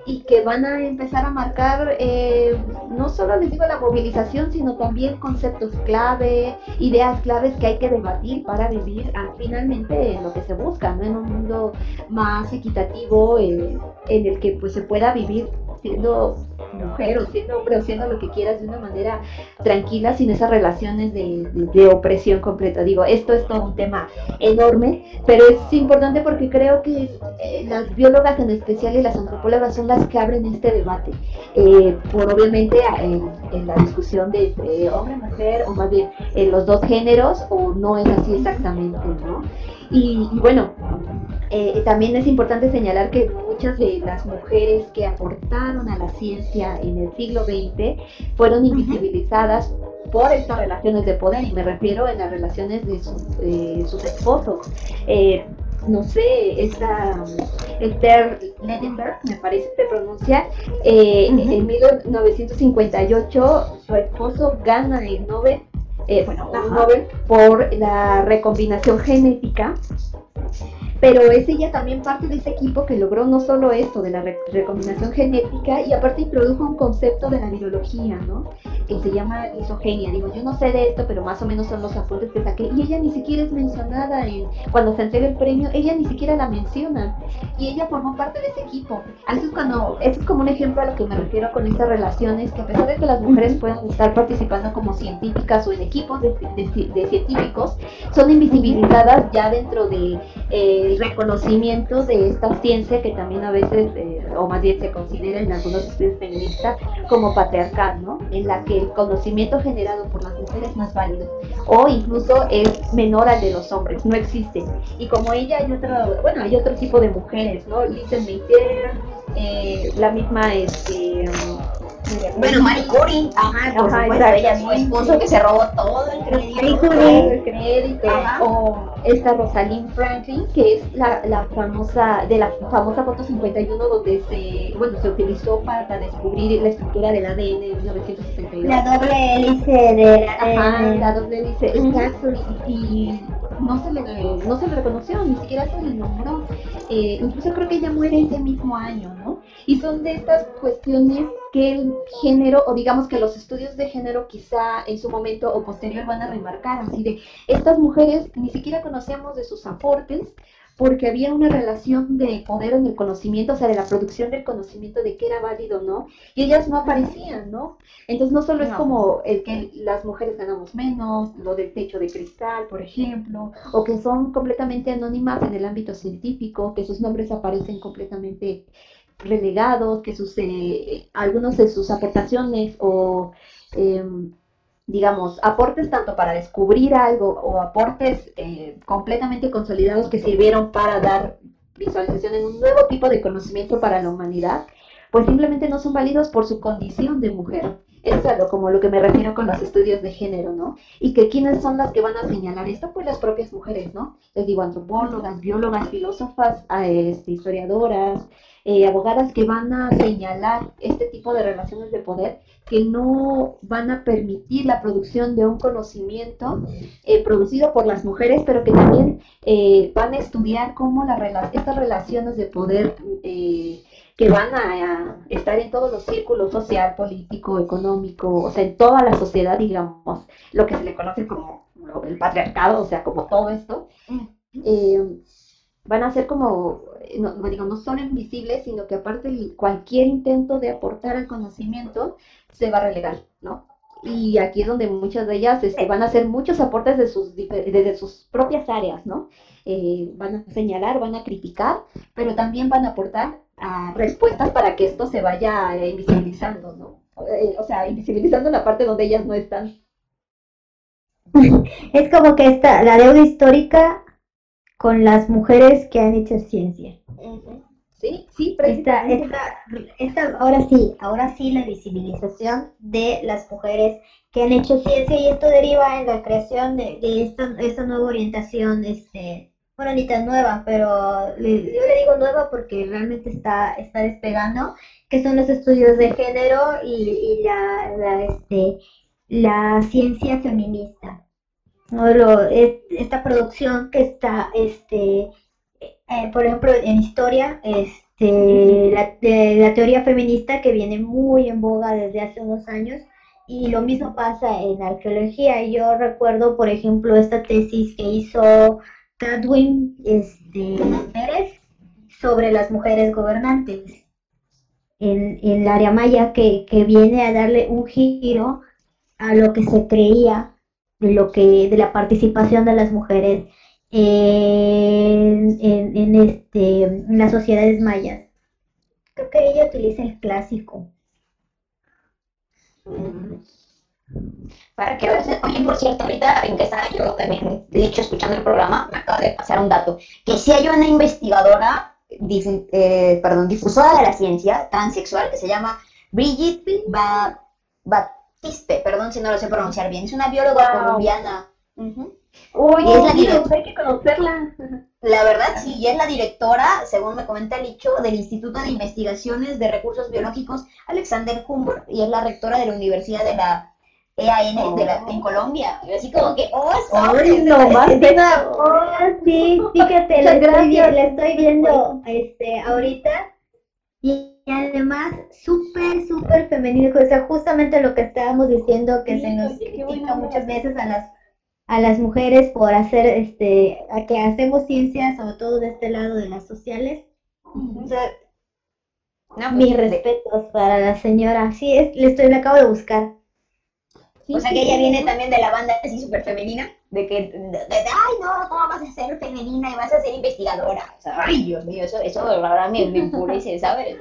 y que van a empezar a marcar eh, no solo les digo la movilización, sino también conceptos clave, ideas claves que hay que debatir para vivir ah, finalmente en lo que se busca, ¿no? en un mundo más equitativo en el que pues se pueda vivir siendo mujer o siendo hombre o siendo lo que quieras de una manera tranquila sin esas relaciones de, opresión completa. Digo, esto es todo un tema enorme, pero es importante porque creo que eh, las biólogas en especial y las antropólogas son las que abren este debate, eh, por obviamente en, la discusión de hombre-mujer o más bien en los dos géneros o no es así exactamente, ¿no? Y, bueno, eh, también es importante señalar que muchas de las mujeres que aportaron a la ciencia en el siglo XX fueron invisibilizadas por estas relaciones de poder, y me refiero en las relaciones de sus esposos. Eh, no sé, esta Esther Ledenberg, me parece que se pronuncia, eh, en 1958 su esposo gana el Nobel, eh, bueno, un Nobel por la recombinación genética pero es ella también parte de ese equipo que logró no solo esto de la recombinación genética y aparte introdujo un concepto de la biología, ¿no? Que se llama isogenia. Digo, yo no sé de esto, pero más o menos son los apuntes que saqué. Y ella ni siquiera es mencionada en, cuando se entrega el premio, ella ni siquiera la menciona. Y ella formó parte de ese equipo. Eso es, cuando, eso es como un ejemplo a lo que me refiero con estas relaciones, que a pesar de que las mujeres puedan estar participando como científicas o en equipos de, científicos, son invisibilizadas ya dentro de... Eh, el reconocimiento de esta ciencia que también a veces, eh, o más bien se considera en algunos estudios feministas como patriarcal, ¿no? En la que el conocimiento generado por las mujeres es válido o incluso es menor al de los hombres, no existe. Y como ella hay otro, bueno, hay otro tipo de mujeres, ¿no? Lisa Meitner, eh, la misma, este... Bueno, Marie Curie, ajá, por ajá, supuesto, ella es su esposo que se robó todo el crédito. Todo el crédito. O esta Rosalind Franklin, que es la, la, famosa, de la famosa foto 51 donde se, bueno, se utilizó para descubrir la estructura del ADN en 1962. La doble hélice de la Ajá, la doble hélice, exacto, y, no se le no se le reconoció, ni siquiera se le nombró. Eh, incluso creo que ella muere ese mismo año, ¿no? Y son de estas cuestiones que el género, o digamos que los estudios de género quizá en su momento o posterior van a remarcar, así de, estas mujeres ni siquiera conocíamos de sus aportes, porque había una relación de poder en el conocimiento, o sea, de la producción del conocimiento de qué era válido o no, y ellas no aparecían, ¿no? Entonces no solo es como el que las mujeres ganamos menos, lo del techo de cristal, por ejemplo, o que son completamente anónimas en el ámbito científico, que sus nombres aparecen completamente relegados, que sus, eh, algunos de sus aportaciones o, em, digamos, aportes tanto para descubrir algo o aportes eh, completamente consolidados que sirvieron para dar visualización en un nuevo tipo de conocimiento para la humanidad, pues simplemente no son válidos por su condición de mujer. Es algo como lo que me refiero con los estudios de género, ¿no? Y que quiénes son las que van a señalar esto, pues las propias mujeres, ¿no? Les digo, antropólogas, biólogas, filósofas, este, historiadoras, eh, abogadas que van a señalar este tipo de relaciones de poder que no van a permitir la producción de un conocimiento eh, producido por las mujeres, pero que también eh, van a estudiar cómo la, estas relaciones de poder que van a, estar en todos los círculos social, político, económico, o sea, en toda la sociedad, digamos, lo que se le conoce como el patriarcado, o sea, como todo esto, van a ser como no, digo, no solo invisibles, sino que aparte cualquier intento de aportar al conocimiento se va a relegar, ¿no? Y aquí es donde muchas de ellas este, van a hacer muchos aportes de sus, desde sus propias áreas, ¿no? Eh, van a señalar, van a criticar, pero también van a aportar a respuestas para que esto se vaya eh, invisibilizando, ¿no? Eh, o sea, invisibilizando la parte donde ellas no están. <laughs> Es como que esta, la deuda histórica con las mujeres que han hecho ciencia. Sí, sí, esta, esta, ahora sí, ahora sí la visibilización de las mujeres que han hecho ciencia y esto deriva en la creación de, esta, esta, nueva orientación, este, bueno, ni tan nueva, pero yo le digo nueva porque realmente está, está despegando, que son los estudios de género y, la, la, este, la ciencia feminista. ¿No? esta producción que está, este, eh, por ejemplo, en historia, este, la, la teoría feminista que viene muy en boga desde hace unos años, y lo mismo pasa en arqueología. Yo recuerdo, por ejemplo, esta tesis que hizo Cadwin este, Pérez sobre las mujeres gobernantes en, en el área maya, que, que viene a darle un giro a lo que se creía de lo que de la participación de las mujeres en, en, este en las sociedades mayas. Creo que ella utiliza el clásico. Para que oye, por cierto, ahorita en que estaba yo también, de hecho, escuchando el programa, me acaba de pasar un dato, que si hay una investigadora eh, perdón, difusora de la ciencia transexual que se llama Brigitte Batiste, perdón si no lo sé pronunciar bien, es una bióloga colombiana. Uy, es la hay que conocerla. La verdad, sí, y es la directora, según me comenta el dicho, del Instituto de Investigaciones de Recursos Biológicos Alexander Humboldt, y es la rectora de la Universidad de la EAN de la, en Colombia. Y así como que, oh, Ay, no, más oh, sí, fíjate, <laughs> la estoy, la estoy viendo este, ahorita. Y además, súper, súper femenino. O sea, justamente lo que estábamos diciendo, que se nos critica muchas veces a las a las mujeres por hacer, este, a que hacemos ciencias, sobre todo de este lado de las sociales. O sea, pues, mis respetos para la señora. Sí, es, le estoy, le acabo de buscar. o sea que ella viene también de la banda así súper femenina, de que, ay no, ¿cómo vas a ser femenina y vas a ser investigadora? O sea, ay Dios mío, eso, eso ahora me, me empurece, ¿sabes?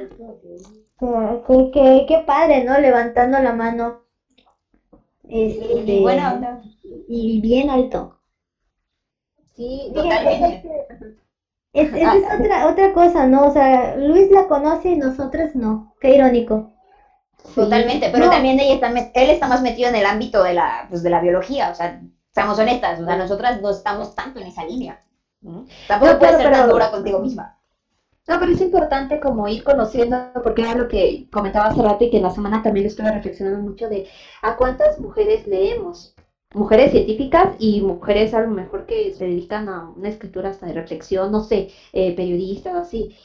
Qué, qué, qué padre, ¿no? Levantando la mano. Este, bueno, y bien alto. Sí, totalmente. Es, es, ah. otra, otra cosa, ¿no? O sea, Luis la conoce y nosotros no. Qué irónico. Totalmente, pero también ella está, él está más metido en el ámbito de la, pues, de la biología, o sea, seamos honestas, o sea, nosotras no estamos tanto en esa línea. Tampoco puedes ser tan dura contigo misma. No, pero es importante como ir conociendo, porque era lo que comentaba hace rato y que en la semana también estuve reflexionando mucho de a cuántas mujeres leemos mujeres científicas y mujeres a lo mejor que se dedican a una escritura hasta de reflexión, no sé, eh, periodistas, así.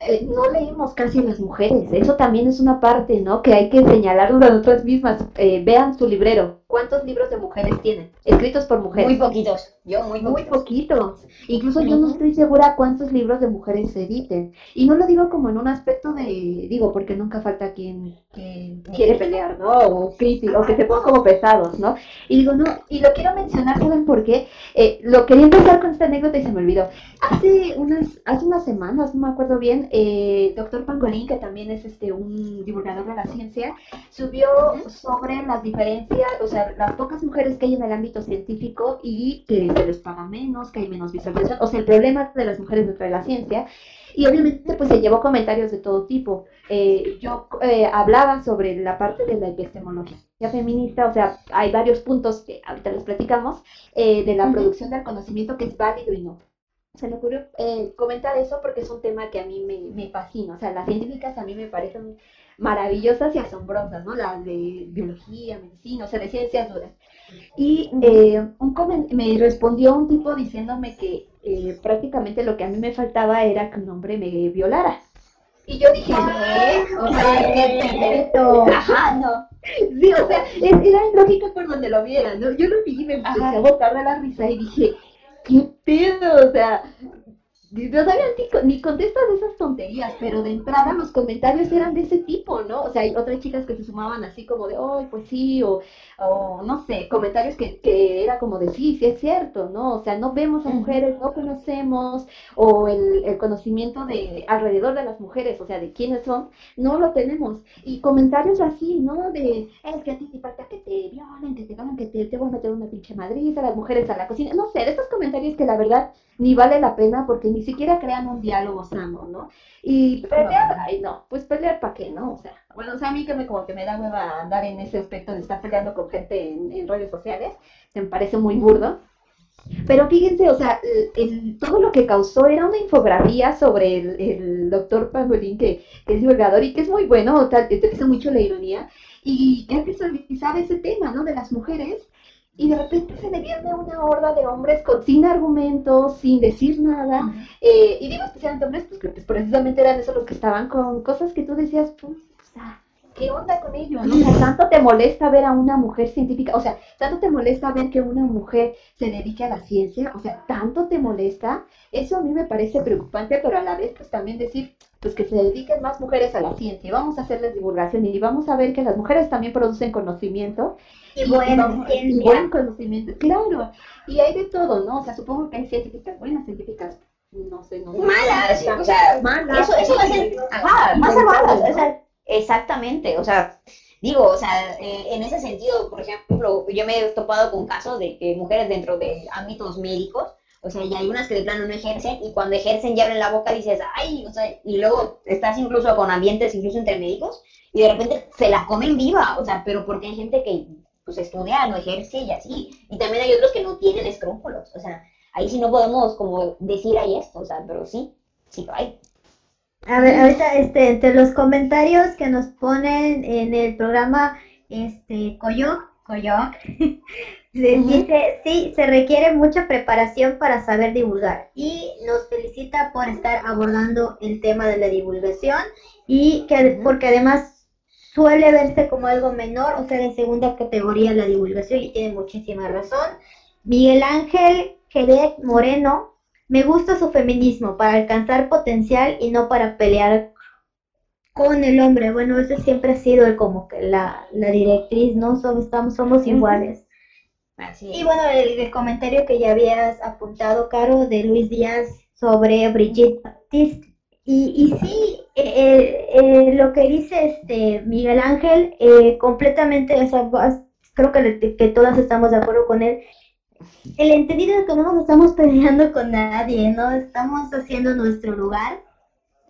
Eh, no leemos casi las mujeres, eso también es una parte, ¿no? Que hay que señalarlo a nosotras mismas. Eh, vean su librero, ¿cuántos libros de mujeres tienen? Escritos por mujeres. Muy poquitos, yo muy poquitos. Muy poquitos. Incluso yo no estoy segura cuántos libros de mujeres se editen. Y no lo digo como en un aspecto de, digo, porque nunca falta quien, quiere pelear, ¿no? O, o que se pongan como pesados, ¿no? Y digo, no, y lo quiero mencionar, ¿saben por qué? Eh, lo quería empezar con esta anécdota y se me olvidó. Hace unas, hace unas semanas, no me acuerdo bien, eh, doctor Pangolín, que también es este un divulgador de la ciencia, subió sobre las diferencias, o sea, las pocas mujeres que hay en el ámbito científico y que se les paga menos, que hay menos visualización, o sea, el problema de las mujeres dentro de la ciencia. Y obviamente pues se llevó comentarios de todo tipo. Eh, yo eh, hablaba sobre la parte de la epistemología feminista, o sea, hay varios puntos que ahorita les platicamos, de la producción del conocimiento que es válido y no se me ocurrió eh, comentar eso porque es un tema que a mí me, me, fascina. O sea, las científicas a mí me parecen maravillosas y asombrosas, ¿no? Las de biología, medicina, o sea, de ciencias duras. Y eh, un me respondió un tipo diciéndome que eh, prácticamente lo que a mí me faltaba era que un hombre me violara. Y yo dije, ¿qué? O sea, ¿qué Ajá, no. Sí, o sea, era lógica por donde lo viera, ¿no? Yo lo vi y me empecé a botar de la risa y dije, ¿qué pedo? O sea, no sabían ni, ni contestas de esas tonterías, pero de entrada los comentarios eran de ese tipo, ¿no? O sea, hay otras chicas que se sumaban así como de, oh, pues sí, o, o no sé, comentarios que, que era como de, sí, sí es cierto, ¿no? O sea, no vemos a mujeres, no conocemos, o el, el conocimiento de alrededor de las mujeres, o sea, de quiénes son, no lo tenemos. Y comentarios así, ¿no? De, es que a ti te falta que te violen, que te hagan, que te, te voy a meter una pinche madriza, las mujeres a la cocina, no sé, de esos comentarios que la verdad ni vale la pena porque ni siquiera crean un diálogo sano, ¿no? Y pelear, ay no, pues pelear para qué, ¿no? O sea, bueno, o sea, a mí que me como que me da hueva andar en ese aspecto de estar peleando con gente en, redes sociales, me parece muy burdo. Pero fíjense, o sea, todo lo que causó era una infografía sobre el, doctor Pangolín, que, que, es divulgador y que es muy bueno, tal, utiliza mucho la ironía, y que visualizar ese tema, ¿no? De las mujeres y de repente se le viene una horda de hombres con, sin argumentos, sin decir nada. Eh, y digo especialmente hombres, pues, pues precisamente eran eso los que estaban con cosas que tú decías, pues, ¿qué onda con ello? ¿no? tanto te molesta ver a una mujer científica, o sea, tanto te molesta ver que una mujer se dedique a la ciencia, o sea, tanto te molesta, eso a mí me parece preocupante, pero a la vez, pues también decir, pues que se dediquen más mujeres a la ciencia, vamos a hacerles divulgación y vamos a ver que las mujeres también producen conocimiento y, buen, conocimiento, claro. Y hay de todo, ¿no? O sea, supongo que hay científicas buenas, científicas, no sé, no Malas, o sea, malas. Eso, eso va a ser, ajá, más malas, o sea, exactamente, o sea, digo, o sea, eh, en ese sentido, por ejemplo, yo me he topado con casos de que mujeres dentro de ámbitos médicos, O sea, y hay unas que de plano no ejercen y cuando ejercen ya abren la boca y dices, ay, o sea, y luego estás incluso con ambientes, incluso entre médicos, y de repente se la comen viva, o sea, pero porque hay gente que pues estudia, no ejerce y así. Y también hay otros que no tienen escrúpulos, o sea, ahí sí no podemos como decir ahí esto, o sea, pero sí, sí lo hay. A ver, ahorita este, entre los comentarios que nos ponen en el programa este Coyoc, Coyoc, <laughs> dice, sí, se requiere mucha preparación para saber divulgar y nos felicita por estar abordando el tema de la divulgación y que porque además suele verse como algo menor, o sea, de segunda categoría la divulgación y tiene muchísima razón. Miguel Ángel Jerez Moreno, me gusta su feminismo para alcanzar potencial y no para pelear con el hombre. Bueno, ese siempre ha sido el, como que la, la directriz, ¿no? Somos, estamos, somos iguales. Y bueno, el, comentario que ya habías apuntado, Caro, de Luis Díaz sobre Brigitte Baptiste. Y, y sí, eh, eh, eh, lo que dice este Miguel Ángel, completamente, creo que, que todas estamos de acuerdo con él. El entendido es que no nos estamos peleando con nadie, ¿no? Estamos haciendo nuestro lugar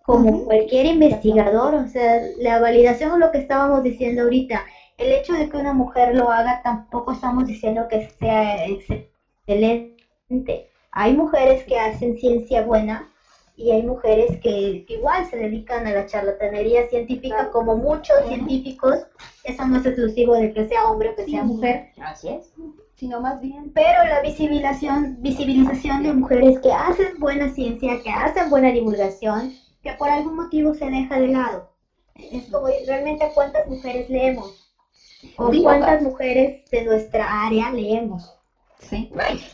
como cualquier investigador, o sea, la validación es lo que estábamos diciendo ahorita el hecho de que una mujer lo haga tampoco estamos diciendo que sea excelente. Hay mujeres que hacen ciencia buena y hay mujeres que, igual se dedican a la charlatanería científica como muchos científicos. Eso no es exclusivo de que sea hombre o que sea mujer. Así es. Sino más bien, pero la visibilización, visibilización de mujeres que hacen buena ciencia, que hacen buena divulgación, que por algún motivo se deja de lado. Es como realmente cuántas mujeres leemos ¿O cuántas mujeres de nuestra área leemos? Sí,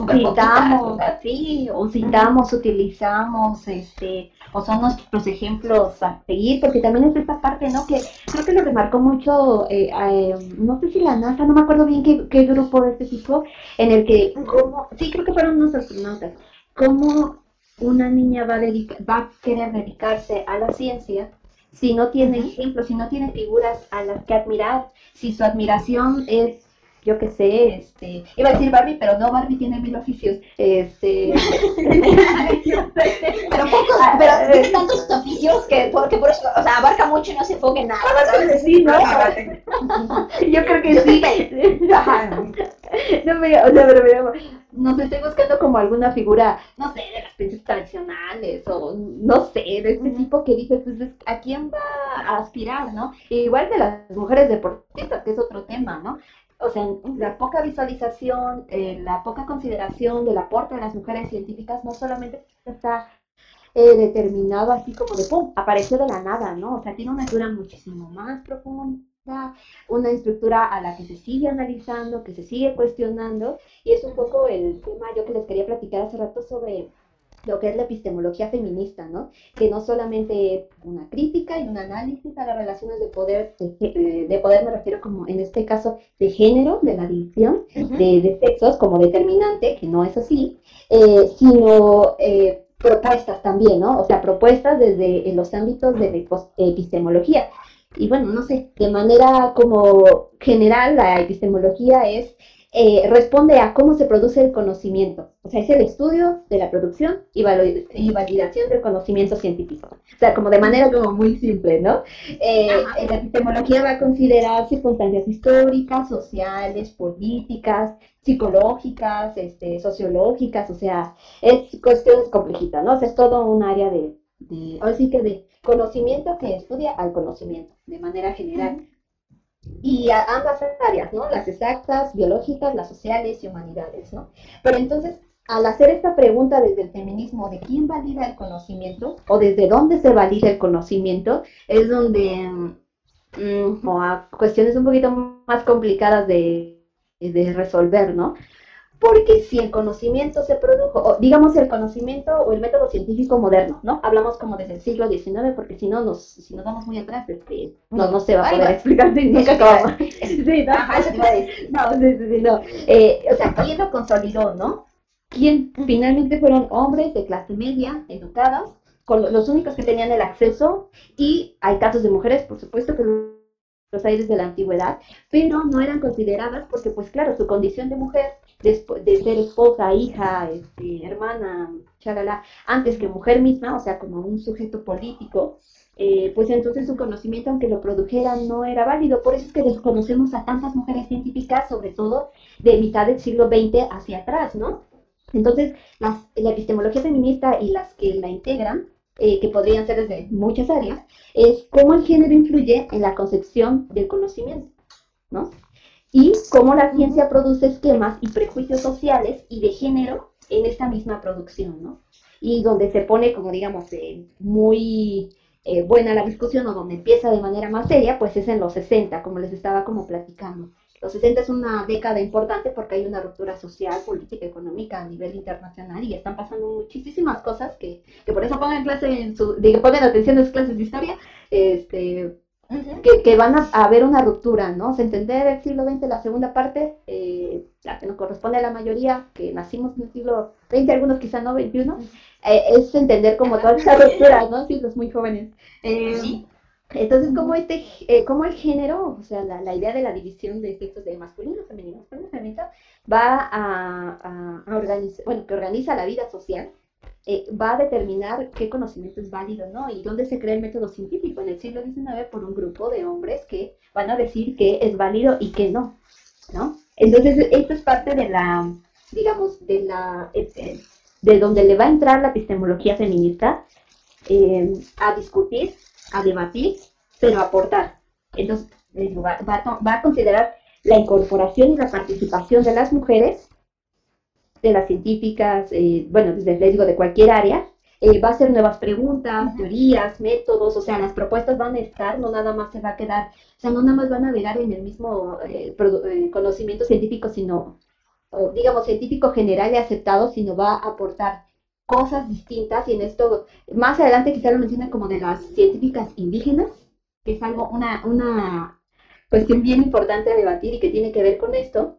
citamos, sí, o citamos, utilizamos, este, o son nuestros ejemplos a seguir, porque también es esta parte, ¿no? Que creo que lo remarcó mucho, eh, eh, no sé si la NASA, no me acuerdo bien qué, qué grupo de este tipo, en el que, como, sí, creo que fueron unos astronautas, cómo una niña va a, va a querer dedicarse a la ciencia si no tiene ejemplos, si no tiene figuras a las que admirar, si su admiración es yo qué sé, este, iba a decir Barbie, pero no, Barbie tiene mil oficios, este, <laughs> pero pocos, pero tiene tantos oficios que, porque por eso, o sea, abarca mucho y no se enfoca en nada. Sí, ¿no? yo creo que sí. no me, o sea, pero no sé, estoy buscando como alguna figura, no sé, de las princesas tradicionales o no sé, de este tipo que dices, pues, ¿a quién va a aspirar, no? Igual de las mujeres deportistas, que es otro tema, ¿no? O sea, la poca visualización, eh, la poca consideración del aporte de las mujeres científicas no solamente está eh, determinado así como de pum, apareció de la nada, ¿no? O sea, tiene una estructura muchísimo más profunda, una estructura a la que se sigue analizando, que se sigue cuestionando, y es un poco el tema yo que les quería platicar hace rato sobre lo que es la epistemología feminista, ¿no? Que no solamente una crítica y un análisis a las relaciones de poder, de, poder me refiero como en este caso de género, de la división, de, sexos como determinante, que no es así, eh, sino eh, propuestas también, ¿no? O sea, propuestas desde los ámbitos de epistemología. Y bueno, no sé, de manera como general la epistemología es eh, responde a cómo se produce el conocimiento. O sea, es el estudio de la producción y, validación del conocimiento científico. O sea, como de manera como muy simple, ¿no? Eh, la epistemología va a considerar circunstancias históricas, sociales, políticas, psicológicas, este, sociológicas, o sea, es cuestiones complejitas, ¿no? O sea, es todo un área de, de, así que de conocimiento que estudia al conocimiento, de manera general y a ambas áreas, ¿no? Las exactas, biológicas, las sociales y humanidades, ¿no? Pero entonces, al hacer esta pregunta desde el feminismo de quién valida el conocimiento o desde dónde se valida el conocimiento, es donde mm, a cuestiones un poquito más complicadas de, de resolver, ¿no? Porque si el conocimiento se produjo, o digamos el conocimiento o el método científico moderno, ¿no? Hablamos como desde el siglo XIX, porque si no nos, si nos vamos muy atrás, este, no, no se va a poder explicar nunca acabamos. <laughs> Sí, no, no, sí, sí, no. Eh, o sea, ¿quién lo consolidó, no? ¿Quién finalmente fueron hombres de clase media, educados, con los únicos que tenían el acceso, y hay casos de mujeres, por supuesto, que los aires de la antigüedad, pero no eran consideradas porque, pues claro, su condición de mujer, de ser esposa, hija, este, hermana, chalala, antes que mujer misma, o sea, como un sujeto político, eh, pues entonces su conocimiento, aunque lo produjeran, no era válido. Por eso es que desconocemos a tantas mujeres científicas, sobre todo de mitad del siglo XX hacia atrás, ¿no? Entonces, las, la epistemología feminista y las que la integran, eh, que podrían ser desde muchas áreas, es cómo el género influye en la concepción del conocimiento, ¿no? Y cómo la ciencia produce esquemas y prejuicios sociales y de género en esta misma producción, ¿no? Y donde se pone, como digamos, eh, muy eh, buena la discusión o donde empieza de manera más seria, pues es en los 60, como les estaba como platicando. Los 60 es una década importante porque hay una ruptura social, política, económica a nivel internacional y están pasando muchísimas cosas que, que por eso pongan clase en su, digo, pongan atención en sus clases de historia, este, que, que, van a, haber una ruptura, ¿no? Se entender el siglo XX, la segunda parte, eh, la que nos corresponde a la mayoría, que nacimos en el siglo XX, algunos quizá no, XXI, eh, es entender como toda esa ruptura, ¿no? Sí, los muy jóvenes. Eh, entonces, como este, eh, como el género, o sea, la, idea de la división de sexos de masculino, femenino, masculino, femenino, va a, organizar, bueno, que organiza la vida social, eh, va a determinar qué conocimiento es válido, ¿no? Y dónde se crea el método científico en el siglo XIX por un grupo de hombres que van a decir qué es válido y qué no, ¿no? Entonces, esto es parte de la, digamos, de la, eh, de donde le va a entrar la epistemología feminista a discutir a debatir, pero a aportar. Entonces, va, va, a considerar la incorporación y la participación de las mujeres, de las científicas, eh, bueno, desde les digo, de cualquier área, eh, va a hacer nuevas preguntas, teorías, métodos, o sea, las propuestas van a estar, no nada más se va a quedar, o sea, no nada más van a navegar en el mismo eh, conocimiento científico, sino, digamos, científico general y aceptado, sino va a aportar cosas distintas y en esto, más adelante quizá lo mencionen como de las científicas indígenas, que es algo, una, una cuestión bien importante a debatir y que tiene que ver con esto,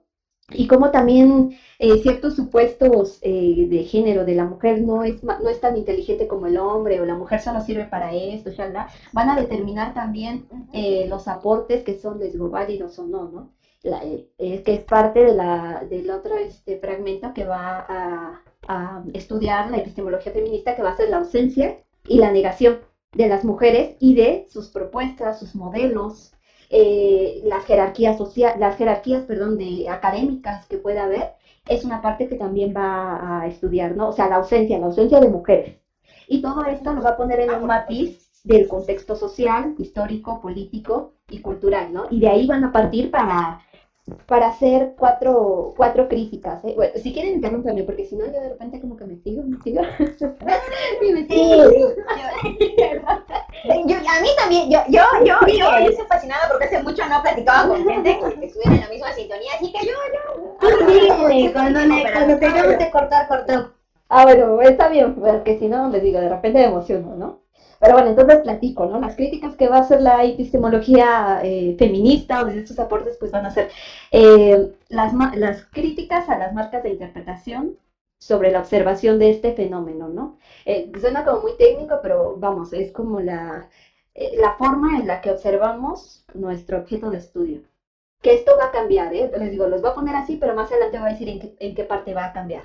y como también eh, ciertos supuestos eh, de género de la mujer no es, no es tan inteligente como el hombre o la mujer solo sirve para esto, van a determinar también eh, los aportes que son válidos o no, ¿no? que es parte de la, del otro este, fragmento que va a, a estudiar la epistemología feminista, que va a ser la ausencia y la negación de las mujeres y de sus propuestas, sus modelos, eh, las jerarquías social, las jerarquías, perdón, de académicas que pueda haber, es una parte que también va a estudiar, ¿no? O sea, la ausencia, la ausencia de mujeres. Y todo esto lo va a poner en un matiz del contexto social, histórico, político y cultural, ¿no? Y de ahí van a partir para para hacer cuatro, cuatro críticas. ¿eh? Bueno, si quieren interrúmpeme, porque si no, yo de repente como que me sigo, me sigo. <laughs> y me sigo. yo, a mí también, yo, yo, yo, yo, estoy fascinada porque hace mucho no platicaba con gente que estuviera en la misma sintonía, así que yo, yo. Sí, cuando, cuando tengamos que cortar, cortó. Ah, bueno, está bien, porque si no, les digo, de repente me emociono, ¿no? Pero bueno, entonces platico, ¿no? Las críticas que va a hacer la epistemología eh, feminista o desde estos aportes, pues van a ser eh, las, las críticas a las marcas de interpretación sobre la observación de este fenómeno, ¿no? Eh, suena como muy técnico, pero vamos, es como la, la forma en la que observamos nuestro objeto de estudio que esto va a cambiar, ¿eh? les digo, los voy a poner así, pero más adelante voy a decir en qué, en qué parte va a cambiar.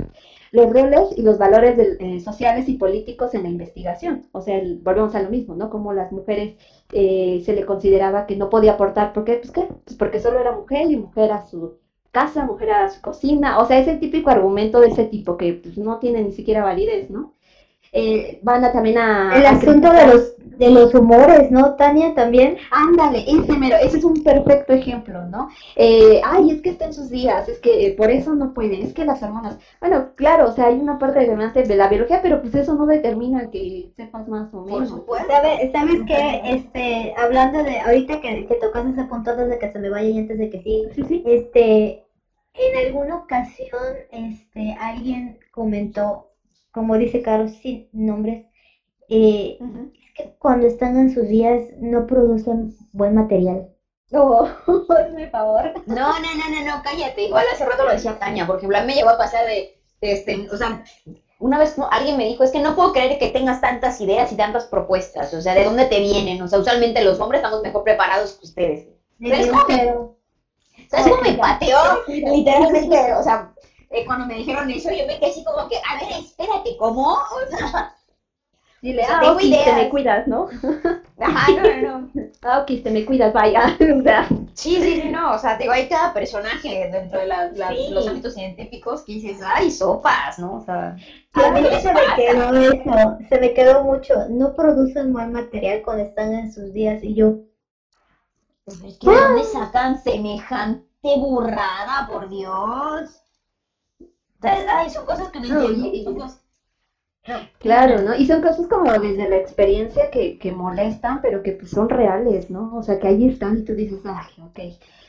Los roles y los valores eh, sociales y políticos en la investigación, o sea, volvemos a lo mismo, ¿no? Como las mujeres eh, se le consideraba que no podía aportar, ¿por qué? Pues, ¿qué? Pues porque solo era mujer y mujer a su casa, mujer a su cocina, o sea, es el típico argumento de ese tipo que pues, no tiene ni siquiera validez, ¿no? Eh, van a también a... El asunto de los de los humores, ¿no, Tania? También. Ándale, ese mero, ese es un perfecto ejemplo, ¿no? Eh, ay, es que está en sus días, es que eh, por eso no puede, es que las hormonas. Bueno, claro, o sea, hay una parte de, de la biología, pero pues eso no determina que sepas más o menos. Por supuesto. ¿Sabes, ¿sabes que, este, hablando de, ahorita que, que tocas ese punto antes de que se me vaya y antes de que sí, sí, sí. este, en alguna ocasión, este, alguien comentó, como dice Carlos, sin nombres, eh, que cuando están en sus días no producen buen material. No, <laughs> hazme favor. No, no, no, no, no, cállate. Igual hace rato lo decía Tania, por ejemplo, a mí me llegó a pasar de, este, o sea, una vez alguien me dijo, es que no puedo creer que tengas tantas ideas y tantas propuestas, o sea, ¿de dónde te vienen? O sea, usualmente los hombres estamos mejor preparados que ustedes. ¿Sabes cómo me, ¿sabes cómo me pateó? Literalmente, o sea, eh, cuando me dijeron eso, yo me quedé así como que, a ver, espérate, ¿cómo? O sea, Dile, O sea, ah, tengo ok, te me cuidas, ¿no? <laughs> ajá, no, no, no. Ah, ok, te me cuidas, vaya. <laughs> O sea, Sí, sí, sí, no, o sea, digo, hay cada personaje dentro de la- la- Sí. los ámbitos científicos que dices, ay, sopas, ¿no? O sea, A mí ¿qué les se me quedó eso, se me quedó mucho. No producen mal material cuando están en sus días y yo, Pues es que ¿de dónde sacan semejante burrada, por Dios? Entonces, ay, son cosas que no No, entiendo. y- son cosas- Claro, ¿no? Y son cosas como desde la experiencia que, que molestan, pero que pues son reales, ¿no? O sea, que ahí están y tú dices, ay, ok.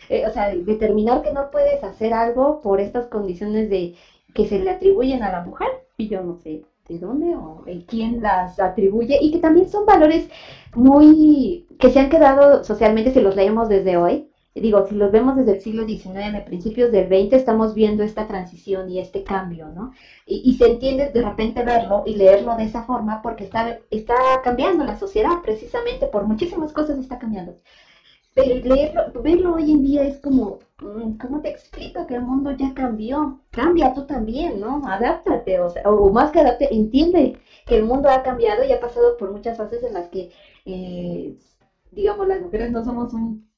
Eh, o sea, determinar que no puedes hacer algo por estas condiciones de que se le atribuyen a la mujer, y yo no sé de dónde o de quién las atribuye, y que también son valores muy, que se han quedado socialmente, si los leemos desde hoy, digo, si los vemos desde el siglo XIX, principios del XX, estamos viendo esta transición y este cambio, ¿no? Y, y se entiende de repente verlo y leerlo de esa forma porque está, está cambiando la sociedad, precisamente por muchísimas cosas está cambiando. Pero leerlo, verlo hoy en día es como, mm, ¿cómo te explico que el mundo ya cambió? Cambia tú también, ¿no? Adáptate, o, sea, o más que adapte, entiende que el mundo ha cambiado y ha pasado por muchas fases en las que, eh, digamos, las mujeres no somos un,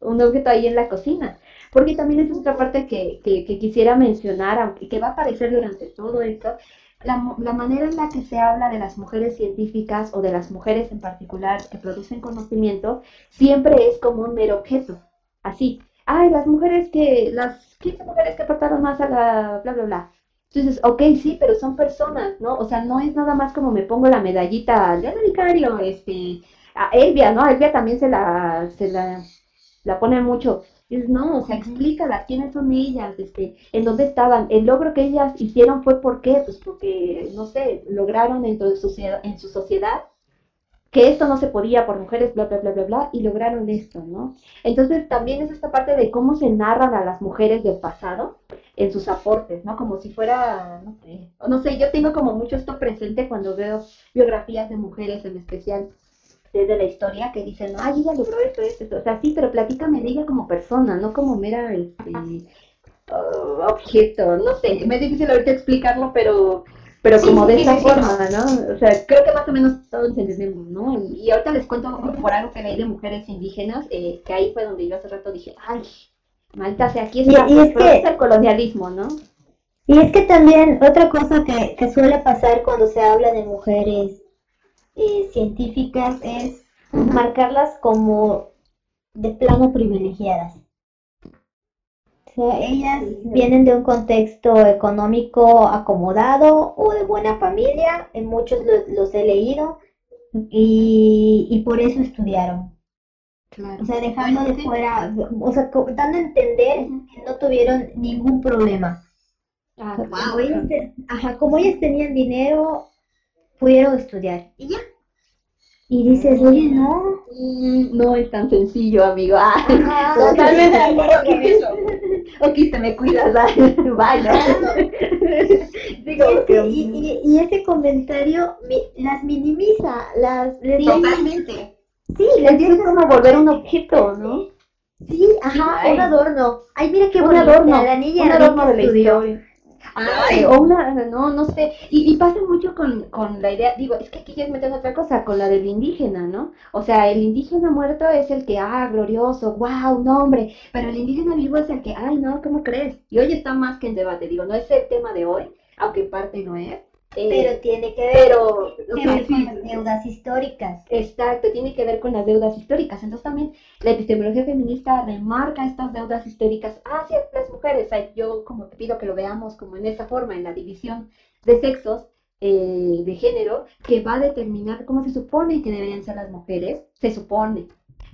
un objeto ahí en la cocina. Porque también es otra parte que, que, quisiera mencionar, aunque que va a aparecer durante todo esto, la, la manera en la que se habla de las mujeres científicas o de las mujeres en particular que producen conocimiento, siempre es como un mero objeto. Así, ay, las mujeres que, las 15 mujeres que aportaron más a la bla, bla, bla. Entonces, ok, sí, pero son personas, ¿no? O sea, no es nada más como me pongo la medallita de Vicario, este, a Elvia, ¿no? A Elvia también se la, se la, la pone mucho. Dices, no, o sea, explícalas, quiénes son ellas, este, en dónde estaban. El logro que ellas hicieron fue por qué, pues porque, no sé, lograron de su, en su sociedad que esto no se podía por mujeres, bla, bla, bla, bla, bla, y lograron esto, ¿no? Entonces también es esta parte de cómo se narran a las mujeres del pasado en sus aportes, ¿no? Como si fuera, no sé, no sé, yo tengo como mucho esto presente cuando veo biografías de mujeres en especial desde la historia que dicen, ay, ella logró esto, esto, esto. O sea, sí, pero platícame de ella como persona, no como mera este, uh, objeto. No sé, me es difícil ahorita explicarlo, pero, pero Sí, como de sí, esa sí, forma, ¿no? O sea, creo que más o menos todos entendemos, ¿no? Y, y ahorita les cuento por algo que leí de mujeres indígenas, eh, que ahí fue donde yo hace rato dije, ay, maldita sea, aquí Y- y es pero que- es el colonialismo, ¿no? Y es que también otra cosa que, que suele pasar cuando se habla de mujeres eh, científicas es marcarlas como de plano privilegiadas. O sea, ellas vienen de un contexto económico acomodado o de buena familia, en muchos los, los he leído, y, y por eso estudiaron. Claro. O sea, dejando de fuera, o sea, dando a entender que no tuvieron ningún problema. Ah, Como ellas, te- ajá, como ellas tenían dinero, pudieron estudiar. Y ya. Y dices, oye, no. Mm, No es tan sencillo, amigo. Ah. <laughs> Ok, <laughs> te me cuidas, <laughs> ¿no? Digo, ese, y, y- y ese comentario mi- las minimiza, las les Totalmente. sí, es les dice como volver un objeto, ¿no? sí, ajá, Ay. un adorno. Ay, mira qué Un bonita, adorno, la niña un adorno de la historia. Ay, o una, no, no sé, y, y pasa mucho con, con la idea, digo, es que aquí ya es metiendo otra cosa, con la del indígena, ¿no? O sea, el indígena muerto es el que, ah, glorioso, wow, no, hombre, pero el indígena vivo es el que, ay, no, ¿cómo crees? Y hoy está más que en debate, digo, no es el tema de hoy, aunque parte no es, Pero tiene que ver, pero, con las deudas históricas. Exacto, tiene que ver con las deudas históricas. Entonces también la epistemología feminista remarca estas deudas históricas hacia las mujeres. O sea, yo como te pido que lo veamos como en esa forma, en la división de sexos, eh, de género, que va a determinar cómo se supone que deberían ser las mujeres, se supone.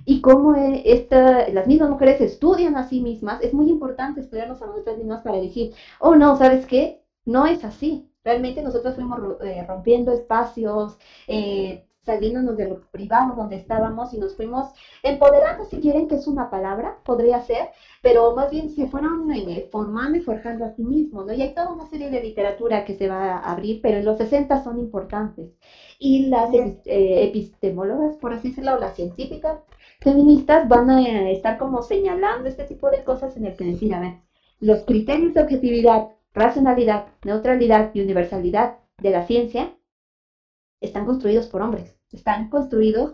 Y cómo eh, esta, las mismas mujeres estudian a sí mismas, es muy importante estudiarnos a nosotras mismas para decir, oh no, ¿sabes qué? No es así. Realmente nosotros fuimos eh, rompiendo espacios, eh, saliéndonos de lo privado donde estábamos y nos fuimos empoderando, si quieren que es una palabra, podría ser, pero más bien se fueron eh, formando y forjando a sí mismos, ¿no? Y hay toda una serie de literatura que se va a abrir, pero en los 60 son importantes. Y las eh, epistemólogas, por así decirlo, o las científicas, feministas van a estar como señalando este tipo de cosas en el que decir, a ver, los criterios de objetividad, racionalidad, neutralidad y universalidad de la ciencia están construidos por hombres, están construidos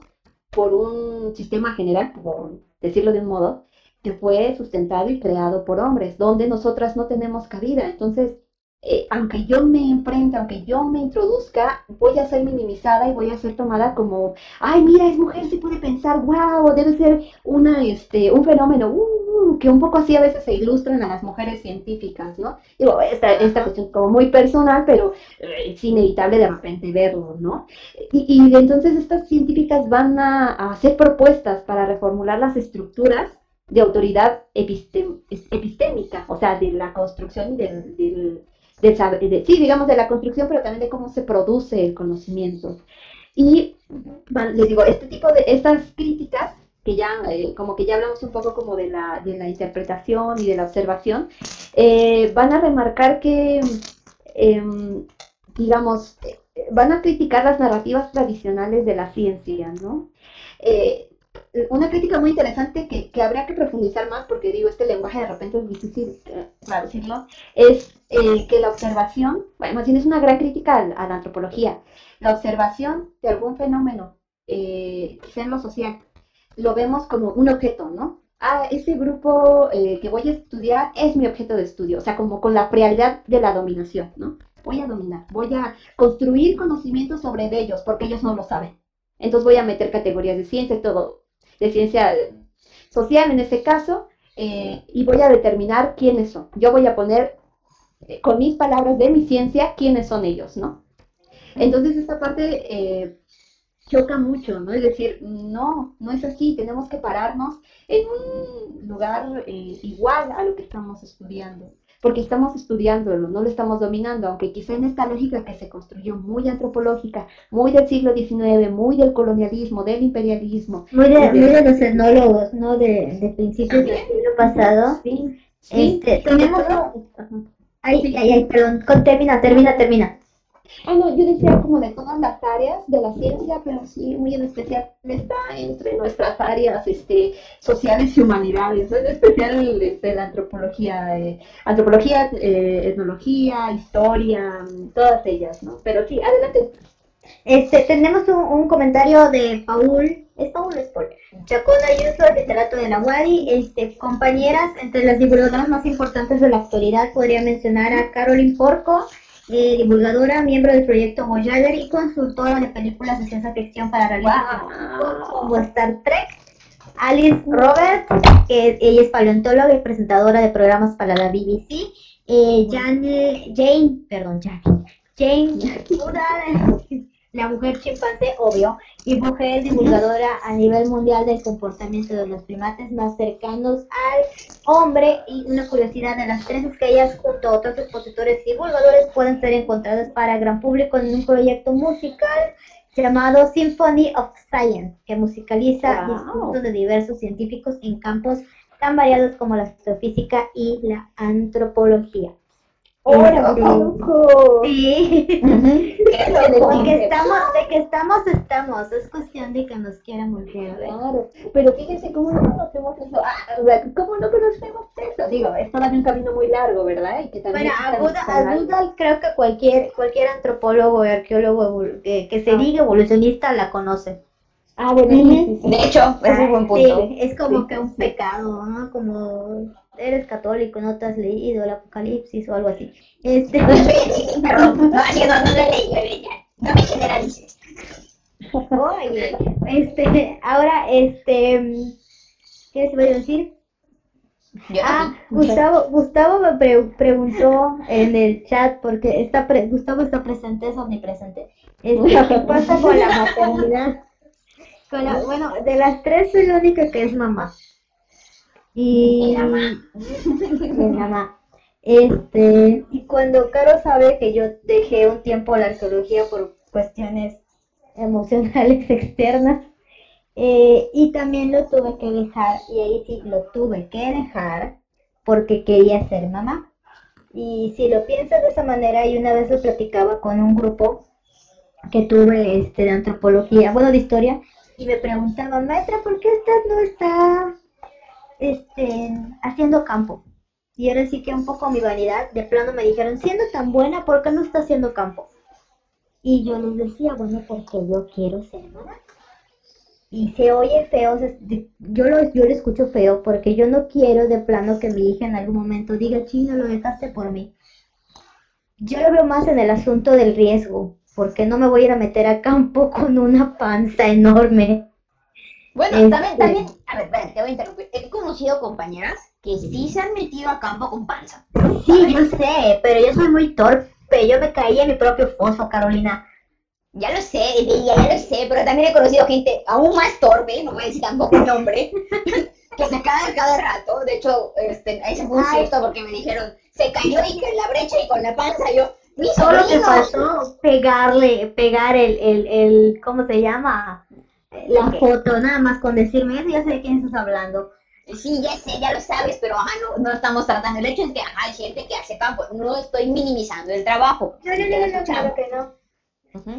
por un sistema general, por decirlo de un modo, que fue sustentado y creado por hombres, donde nosotras no tenemos cabida. Entonces, eh, aunque yo me enfrente, aunque yo me introduzca, voy a ser minimizada y voy a ser tomada como, ay, mira, es mujer, se puede pensar, wow, debe ser una, este, un fenómeno, uh, que un poco así a veces se ilustran a las mujeres científicas, ¿no? Digo, esta, esta cuestión como muy personal, pero eh, es inevitable de repente verlo, ¿no? Y, y entonces estas científicas van a, hacer propuestas para reformular las estructuras de autoridad epistémica, o sea, de la construcción del, del de, sí, digamos, de la construcción, pero también de cómo se produce el conocimiento. Y les digo, este tipo de, estas críticas, que ya, eh, como que ya hablamos un poco como de la, de la interpretación y de la observación, eh, van a remarcar que, em, digamos, eh, van a criticar las narrativas tradicionales de la ciencia, ¿no? Una crítica muy interesante que, que, habría que profundizar más, porque digo, este lenguaje de repente es difícil eh, traducirlo, es eh, que la observación, bueno, es una gran crítica a, la antropología, la observación de algún fenómeno, eh, quizá en lo social, lo vemos como un objeto, ¿no? Ah, ese grupo eh, que voy a estudiar es mi objeto de estudio, o sea, como con la realidad de la dominación, ¿no? Voy a dominar, voy a construir conocimientos sobre ellos, porque ellos no lo saben. Entonces voy a meter categorías de ciencia y todo, de ciencia social en este caso, eh, y voy a determinar quiénes son. Yo voy a poner eh, con mis palabras de mi ciencia quiénes son ellos, ¿no? Entonces esta parte eh, choca mucho, ¿no? Es decir, no, no es así, tenemos que pararnos en un lugar igual a lo que estamos estudiando porque estamos estudiándolo, no lo estamos dominando, aunque quizá en esta lógica que se construyó muy antropológica, muy del siglo XIX, muy del colonialismo, del imperialismo. Muy de, los etnólogos, ¿no? De, de principios del siglo pasado. Sí. Este, tenemos... Ay, ay, ay, perdón, termina, termina, termina. Ah, no, yo decía como de todas las áreas de la ciencia, pero sí, muy en especial está entre nuestras áreas este, sociales y humanidades, en especial este, la antropología, eh, antropología, eh, etnología, historia, todas ellas, ¿no? Pero sí, adelante. Este, tenemos un, comentario de Paul, es Paul Sport, Chacón Ayuso, literato de la UADI, este, compañeras, entre las divulgadoras más importantes de la actualidad podría mencionar a Caroline Porco, eh, divulgadora, miembro del proyecto Voyager y consultora de películas de ciencia ficción para realizar como Star Trek. Alice Roberts, que ella es paleontóloga y presentadora de programas para la BBC. Eh, Jane, Jane, perdón, Jane, Jane la mujer chimpancé, obvio, y mujer divulgadora a nivel mundial del comportamiento de los primates más cercanos al hombre. Y una curiosidad de las tres es que ellas, junto a otros expositores y divulgadores, pueden ser encontradas para gran público en un proyecto musical llamado Symphony of Science, que musicaliza discursos de diversos científicos en campos tan variados como la astrofísica y la antropología. Hola, Sí. <laughs> de que estamos, de que estamos, estamos. Es cuestión de que nos quieran voltear. Claro. Pero fíjense cómo no conocemos eso. Ah, ¿Cómo no conocemos eso? Digo, es todavía un camino muy largo, ¿verdad? Y que también bueno, a Buda, creo que cualquier, cualquier antropólogo y arqueólogo que, que se ah. diga evolucionista la conoce. Ah, bueno, De hecho, es un buen punto. Sí, es como que un pecado, ¿no? Como eres católico, no te has leído el Apocalipsis o algo así. Este... <laughs> Perdón, <laughs> no, no, me generalices. Oye, este, ahora, este, ¿qué les voy a decir? ah, Gustavo, Gustavo me preguntó en el chat, porque está Gustavo está presente, es omnipresente. Este, ¿Qué pasa con la maternidad? bueno, de las tres soy la única que es mamá. Y <laughs> mi mamá. Este, y cuando Caro sabe que yo dejé un tiempo la arqueología por cuestiones emocionales <laughs> externas, eh, y también lo tuve que dejar, y ahí sí lo tuve que dejar porque quería ser mamá. Y si lo piensas de esa manera, y una vez lo platicaba con un grupo que tuve este, de antropología, bueno, de historia, y me preguntaban, maestra, ¿por qué usted no está este, haciendo campo? Y ahora sí que un poco mi vanidad, de plano me dijeron, siendo tan buena, ¿por qué no está haciendo campo? Y yo les decía, bueno, porque yo quiero ser mamá. Y se oye feo, yo lo, yo lo escucho feo porque yo no quiero de plano que mi hija en algún momento diga, chino, lo dejaste por mí. Yo lo veo más en el asunto del riesgo, porque no me voy a ir a meter a campo <laughs> con una panza enorme. Bueno, también, también, a ver, te voy a interrumpir. He conocido compañeras que sí se han metido a campo con panza. Sí, yo sé, pero yo soy muy torpe. Yo me caí en mi propio foso, Carolina. Ya lo sé, <laughs> ya, ya lo sé, pero también he conocido gente aún más torpe, no voy a decir tampoco el nombre, <laughs> que se cae cada rato. De hecho, este, ahí se fue un susto porque me dijeron, se cayó y en la brecha y con la panza yo, mi Solo te pasó pegarle, pegar el, el, el, ¿cómo se llama? La foto, nada más con decirme eso, ya sé de quién estás hablando. Sí, ya sé, ya lo sabes, pero ajá, no, no estamos tratando. El hecho es que ajá, hay gente que hace campo. No estoy minimizando el trabajo. No, no, no, no, claro que no.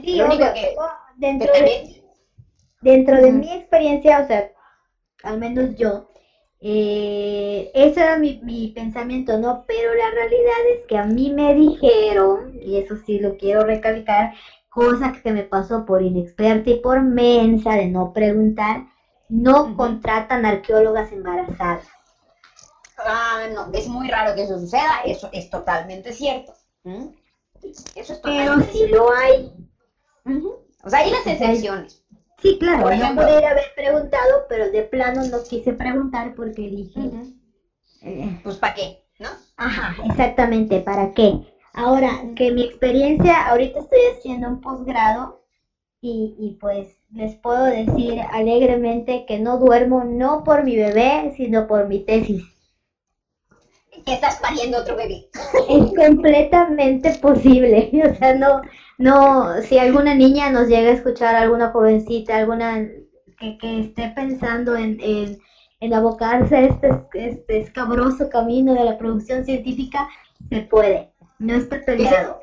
Sí, lo único que, dentro, de, dentro de mi experiencia, o sea, al menos yo, eh, ese era mi, mi, pensamiento, ¿no? Pero la realidad es que a mí me dijeron, y eso sí lo quiero recalcar, cosa que me pasó por inexperta y por mensa de no preguntar, no contratan arqueólogas embarazadas. Ah, no, es muy raro que eso suceda, eso es totalmente cierto. Eso es Pero sí lo hay. O sea, hay las excepciones. Sí, claro, yo podría haber preguntado, pero de plano no quise preguntar porque dije... Eh, pues ¿para qué? ¿No? Ajá, exactamente, ¿para qué? Ahora, que mi experiencia, ahorita estoy haciendo un posgrado y, y pues les puedo decir alegremente que no duermo no por mi bebé, sino por mi tesis. Que estás pariendo otro bebé. Es completamente posible, <laughs> o sea, no, no, si alguna niña nos llega a escuchar, alguna jovencita, alguna que, que esté pensando en, en, en abocarse a este, este escabroso camino de la producción científica, se puede. No está peleado.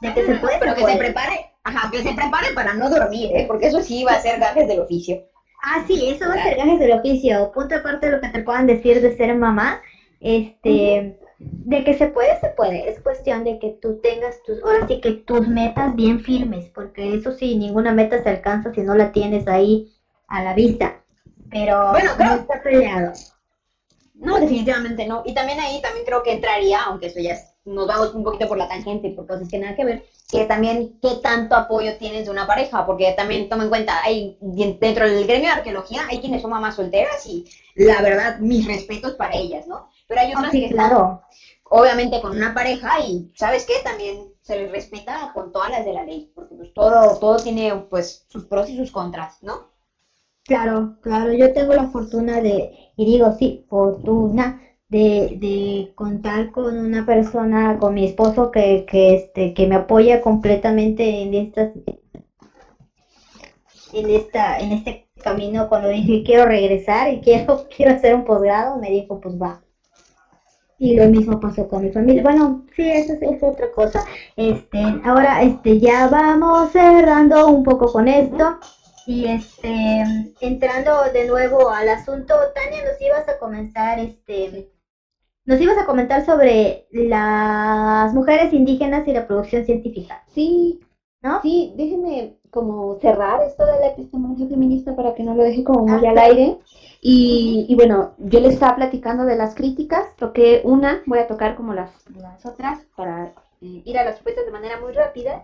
De que se puede, pero que se prepare, ajá, que se prepare para no dormir, ¿eh? porque eso sí va a ser gajes del oficio. Ah, sí, eso va a ser gajes del oficio. Punto aparte de lo que te puedan decir de ser mamá, este, de que se puede, se puede. Es cuestión de que tú tengas tus, ahora sí que tus metas bien firmes, porque eso sí, ninguna meta se alcanza si no la tienes ahí a la vista. Pero bueno, no está peleado. No, definitivamente no. Y también ahí también creo que entraría, aunque eso ya nos vamos un poquito por la tangente, por cosas que nada que ver, que también qué tanto apoyo tienes de una pareja, porque también toma en cuenta, hay dentro del gremio de arqueología hay quienes son mamás solteras y la verdad, mis respetos para ellas, ¿no? Pero hay otras que claro. obviamente con una pareja y, ¿sabes qué? También se les respeta con todas las de la ley, porque pues todo, todo tiene pues sus pros y sus contras, ¿no? Claro, claro, yo tengo la fortuna de, y digo sí, fortuna de, de contar con una persona, con mi esposo que, que, este, que me apoya completamente en estas en esta, en este camino cuando dije quiero regresar y quiero, <laughs> quiero hacer un posgrado, me dijo pues va. Y lo mismo pasó con mi familia. Bueno, sí, eso es, otra cosa. Este, ahora este ya vamos cerrando un poco con esto. Y este, entrando de nuevo al asunto, Tania, nos ibas a comenzar, este, nos ibas a comentar sobre las mujeres indígenas y la producción científica. Sí, ¿no? Sí, déjeme como cerrar esto de la epistemología feminista para que no lo deje como muy al aire. Y, y, bueno, yo les estaba platicando de las críticas, toqué una, voy a tocar como las, las otras para eh, ir a las propuestas de manera muy rápida.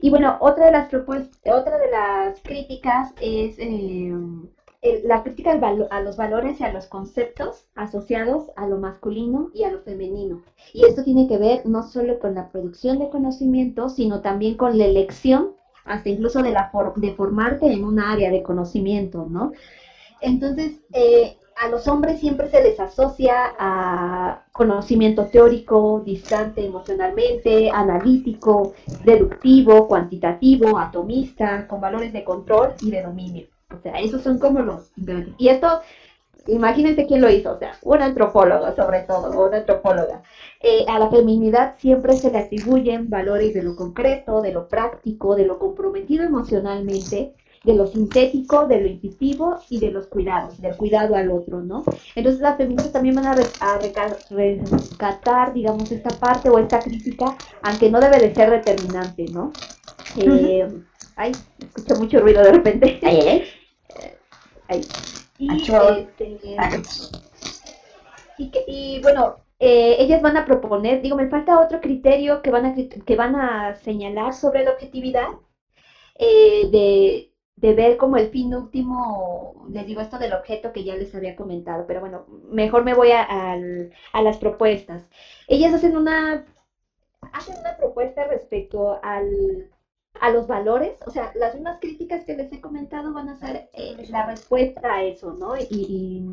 Y bueno, otra de las propuestas, otra de las críticas es eh, la crítica a los valores y a los conceptos asociados a lo masculino y a lo femenino. Y esto tiene que ver no solo con la producción de conocimiento, sino también con la elección, hasta incluso de, la de formarte en un área de conocimiento, ¿no? Entonces, eh, a los hombres siempre se les asocia a conocimiento teórico, distante emocionalmente, analítico, deductivo, cuantitativo, atomista, con valores de control y de dominio. O sea, esos son como los... Y esto, imagínense quién lo hizo, o sea, un antropólogo sobre todo, una antropóloga. Eh, a la feminidad siempre se le atribuyen valores de lo concreto, de lo práctico, de lo comprometido emocionalmente de lo sintético, de lo intuitivo y de los cuidados, del cuidado al otro, ¿no? Entonces las feministas también van a, rescatar, digamos, esta parte o esta crítica, aunque no debe de ser determinante, ¿no? Eh, ay, escucho mucho ruido de repente. Ay, ay, ay. Y, este, y, que, y bueno, eh, ellas van a proponer, digo, me falta otro criterio que van a, que van a señalar sobre la objetividad, eh, de, de, ver como el fin último, les digo esto del objeto que ya les había comentado, pero bueno, mejor me voy a, a las propuestas. Ellas hacen una, hacen una propuesta respecto al, a los valores, o sea, las mismas críticas que les he comentado van a ser eh, la respuesta a eso, ¿no? Y, y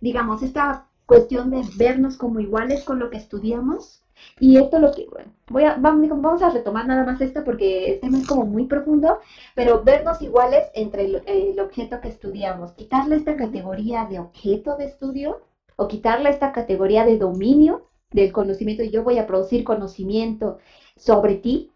digamos, esta cuestión de vernos como iguales con lo que estudiamos. Y esto lo que, voy a, vamos, vamos a retomar nada más esto porque el tema es como muy profundo, pero vernos iguales entre el, objeto que estudiamos, quitarle esta categoría de objeto de estudio o quitarle esta categoría de dominio del conocimiento, yo voy a producir conocimiento sobre ti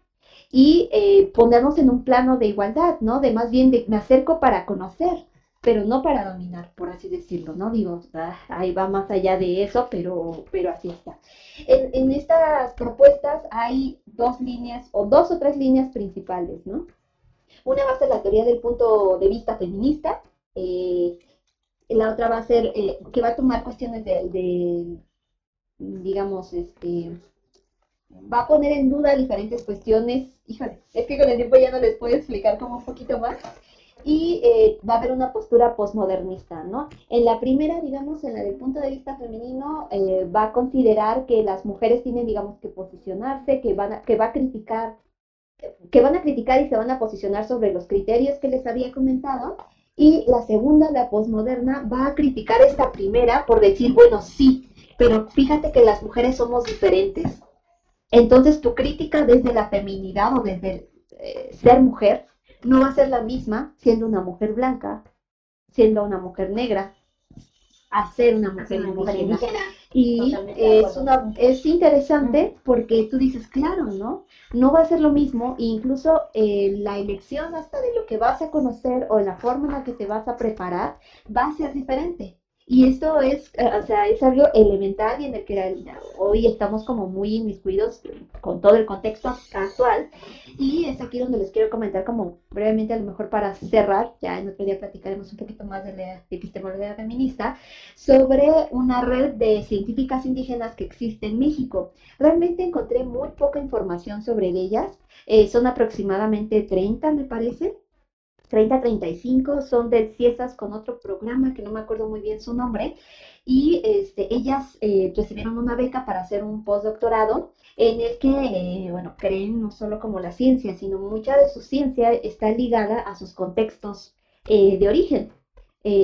y eh, ponernos en un plano de igualdad, ¿no? De más bien de me acerco para conocer, pero no para dominar, por así decirlo, ¿no? Digo, ah, ahí va más allá de eso, pero, pero así está. En, estas propuestas hay dos líneas, o dos o tres líneas principales, ¿no? Una va a ser la teoría del punto de vista feminista, eh, la otra va a ser eh, que va a tomar cuestiones de, digamos, este, va a poner en duda diferentes cuestiones. Híjole, es que con el tiempo ya no les puedo explicar como un poquito más y eh, va a haber una postura posmodernista, ¿no? En la primera, digamos, en la del punto de vista femenino, eh, va a considerar que las mujeres tienen, digamos, que posicionarse, que van a, que va a criticar, que van a criticar y se van a posicionar sobre los criterios que les había comentado. Y la segunda, la posmoderna, va a criticar esta primera por decir, bueno, sí, pero fíjate que las mujeres somos diferentes. Entonces, tu crítica desde la feminidad o desde eh, ser mujer no va a ser la misma siendo una mujer blanca, siendo una mujer negra, a ser una mujer, indígena. Y es, una, es interesante porque tú dices, claro, ¿no? No va a ser lo mismo, e incluso eh, la elección hasta de lo que vas a conocer o la forma en la que te vas a preparar va a ser diferente. Y esto es, eh, o sea, es algo elemental y en el que hoy estamos como muy inmiscuidos con todo el contexto actual. Y es aquí donde les quiero comentar como brevemente, a lo mejor para cerrar, ya en otro día platicaremos un poquito más de la epistemología feminista, sobre una red de científicas indígenas que existe en México. Realmente encontré muy poca información sobre ellas. Eh, son aproximadamente 30, me parece. 30-35 son de CIESAS con otro programa que no me acuerdo muy bien su nombre y este, ellas eh, recibieron una beca para hacer un postdoctorado en el que, eh, bueno, creen no solo como la ciencia, sino mucha de su ciencia está ligada a sus contextos eh, de origen.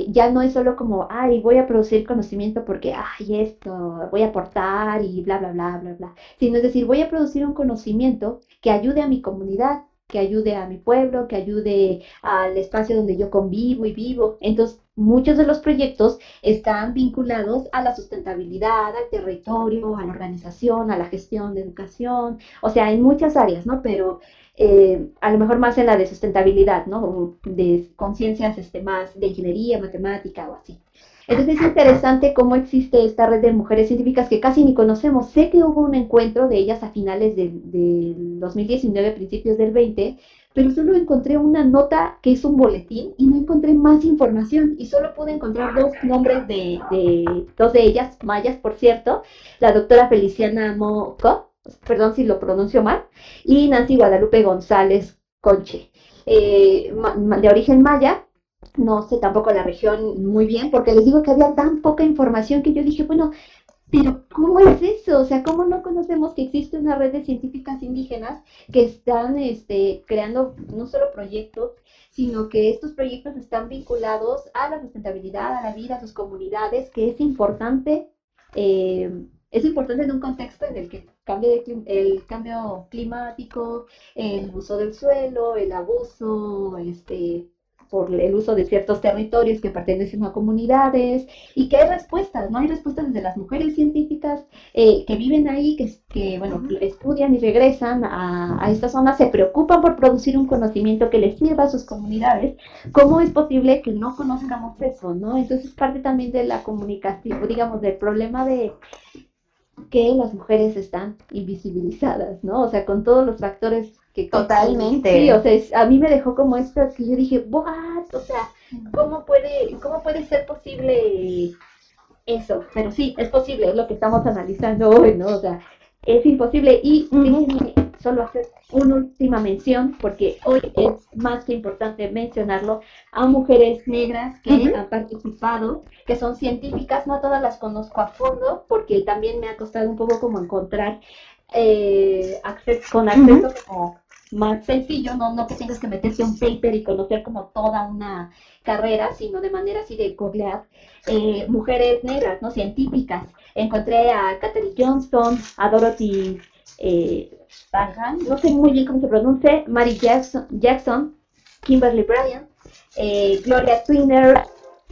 ya no es solo como, ay, voy a producir conocimiento porque, ay, esto, voy a aportar y bla, bla, bla, bla, bla, sino es decir, voy a producir un conocimiento que ayude a mi comunidad, que ayude a mi pueblo, que ayude al espacio donde yo convivo y vivo. Entonces, muchos de los proyectos están vinculados a la sustentabilidad, al territorio, a la organización, a la gestión de educación, o sea, en muchas áreas, ¿no? Pero eh, a lo mejor más en la de sustentabilidad, ¿no? De conciencias este, más de ingeniería, matemática o así. Entonces es interesante cómo existe esta red de mujeres científicas que casi ni conocemos. Sé que hubo un encuentro de ellas a finales del 2019, principios del 20, pero solo encontré una nota que es un boletín y no encontré más información y solo pude encontrar dos nombres de, dos de ellas, mayas por cierto, la doctora Feliciana Moco, perdón si lo pronuncio mal, y Nancy Guadalupe González Conche, eh, de origen maya, no sé tampoco la región muy bien, porque les digo que había tan poca información que yo dije, bueno, pero ¿cómo es eso? O sea, ¿cómo no conocemos que existe una red de científicas indígenas que están este, creando no solo proyectos, sino que estos proyectos están vinculados a la sustentabilidad, a la vida, a sus comunidades, que es importante, eh, es importante en un contexto en el que cambio el cambio climático, el uso del suelo, el abuso, este, por el uso de ciertos territorios que pertenecen a comunidades y que hay respuestas, ¿no? Hay respuestas desde las mujeres científicas eh, que viven ahí, que, que bueno, estudian y regresan a, a esta zona, se preocupan por producir un conocimiento que les sirva a sus comunidades. ¿Cómo es posible que no conozcamos eso, no? Entonces parte también de la comunicación, digamos, del problema de que las mujeres están invisibilizadas, ¿no? O sea, con todos los factores que... Totalmente. Sí, o sea, a mí me dejó como esto que yo dije, ¿what? O sea, ¿cómo puede, cómo puede ser posible eso? Pero sí, es posible, es lo que estamos analizando hoy, ¿no? O sea, es imposible. Y déjenme solo hacer una última mención, porque hoy es más que importante mencionarlo, a mujeres negras que han participado, que son científicas, no todas las conozco a fondo, porque también me ha costado un poco como encontrar eh, acceso, con acceso como más sencillo, no, no que tengas que meterte un paper y conocer como toda una carrera, sino de manera así de googlear eh, mujeres negras, ¿no? Científicas. Encontré a Katherine Johnston, a Dorothy eh, no sé muy bien cómo se pronuncia, Mary Jackson, Jackson Kimberly Bryant, eh, Gloria Twinner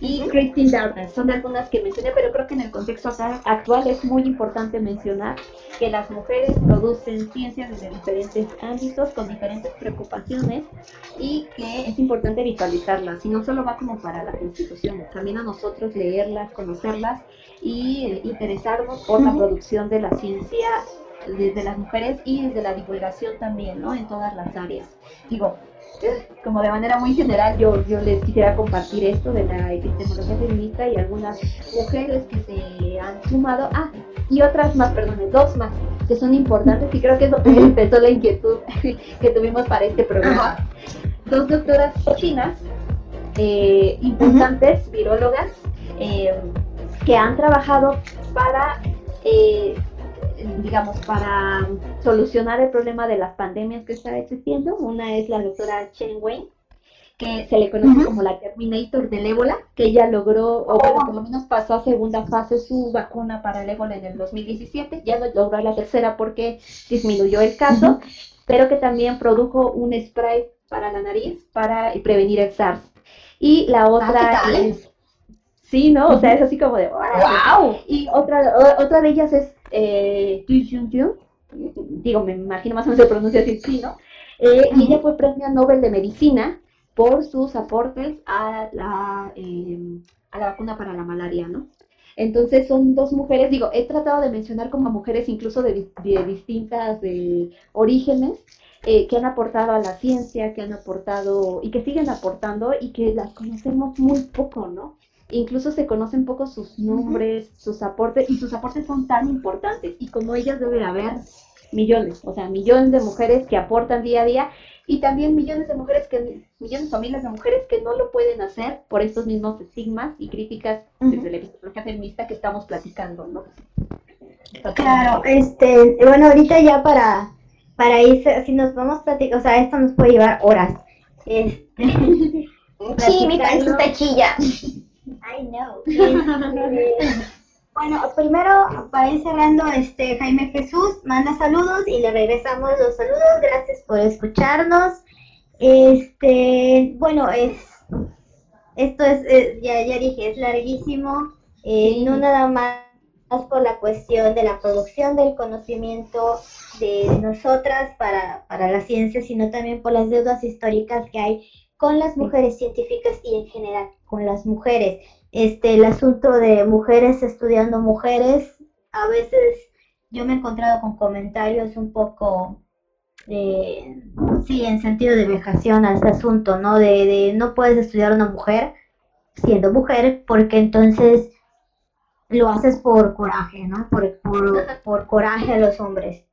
y Christine Darden. Son algunas que mencioné, pero creo que en el contexto actual es muy importante mencionar que las mujeres producen ciencias desde diferentes ámbitos, con diferentes preocupaciones y que es importante visualizarlas. Y no solo va como para las instituciones, también a nosotros leerlas, conocerlas y eh, interesarnos por la producción de la ciencia desde las mujeres y desde la divulgación también, ¿no? En todas las áreas. Digo, como de manera muy general, yo, yo les quisiera compartir esto de la epistemología feminista y algunas mujeres que se han sumado. Ah, y otras más, perdón, dos más, que son importantes y creo que es lo que empezó la inquietud <laughs> que tuvimos para este programa. Dos doctoras chinas, eh, importantes, virólogas, eh, que han trabajado para eh, digamos, para solucionar el problema de las pandemias que está existiendo. Una es la doctora Chen Wei, que se le conoce como la Terminator del ébola, que ella logró, o bueno, por lo menos pasó a segunda fase su vacuna para el ébola en el 2017, ya logró la tercera porque disminuyó el caso, pero que también produjo un spray para la nariz para prevenir el SARS. Y la ah, otra es... Sí, ¿no? O sea, es así como de ¡wow! Y otra, otra de ellas es eh, digo, me imagino más o menos se pronuncia así chino, eh, y ella fue premio Nobel de Medicina por sus aportes a la, em, a la vacuna para la malaria, ¿no? Entonces son dos mujeres, digo, he tratado de mencionar como mujeres incluso de, distintas orígenes, eh, que han aportado a la ciencia, que han aportado y que siguen aportando y que las conocemos muy poco, ¿no? Incluso se conocen poco sus nombres, sus aportes, y sus aportes son tan importantes, y como ellas debe haber millones, o sea, millones de mujeres que aportan día a día, y también millones de mujeres que, millones o miles de mujeres que no lo pueden hacer por estos mismos estigmas y críticas desde la epistemología feminista que estamos platicando, ¿no? Claro, este, bueno, ahorita ya para, para ir, si nos vamos a platicar, o sea, esto nos puede llevar horas. Este, <laughs> sí, mi pancita chilla. <laughs> I know. <laughs> bueno, primero, para ir cerrando, este, Jaime Jesús manda saludos y le regresamos los saludos. Gracias por escucharnos. Este, bueno, es, esto es, ya, ya dije, es larguísimo. Eh, no nada más por la cuestión de la producción del conocimiento de nosotras para, para la ciencia, sino también por las deudas históricas que hay con las mujeres científicas y en general con las mujeres. Este, el asunto de mujeres estudiando mujeres, a veces yo me he encontrado con comentarios un poco, eh, sí, en sentido de vejación a este asunto, ¿no? De, de no puedes estudiar una mujer siendo mujer porque entonces lo haces por coraje, ¿no? Por, por, coraje a los hombres.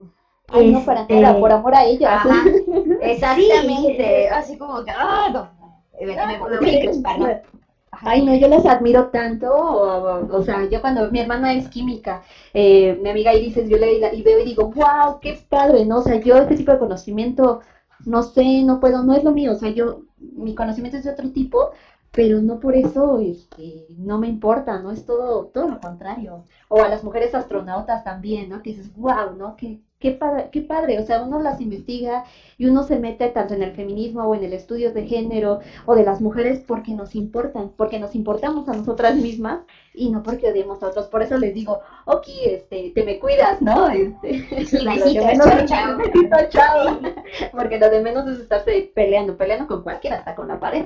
Ay, no, para este, por amor a ella. <laughs> Exactamente, así como que, ah, no. Ay, no, yo les admiro tanto, o, sea, yo cuando mi hermana es química, eh, mi amiga Iris yo le y veo y digo, wow, qué padre, ¿no? O sea, yo este tipo de conocimiento, no sé, no puedo, no es lo mío, o sea, yo, mi conocimiento es de otro tipo, pero no por eso este, no me importa, ¿no? Es todo, todo lo contrario. O a las mujeres astronautas también, ¿no? Que dices, wow, ¿no? Qué, qué, padre, qué padre, o sea, uno las investiga y uno se mete tanto en el feminismo o en el estudio de género o de las mujeres porque nos importan, porque nos importamos a nosotras mismas y no porque odiemos a otros. Por eso les digo, ok, este, te me cuidas, ¿no? Este, <laughs> porque lo de menos es estarse peleando, peleando con cualquiera, hasta con la pared.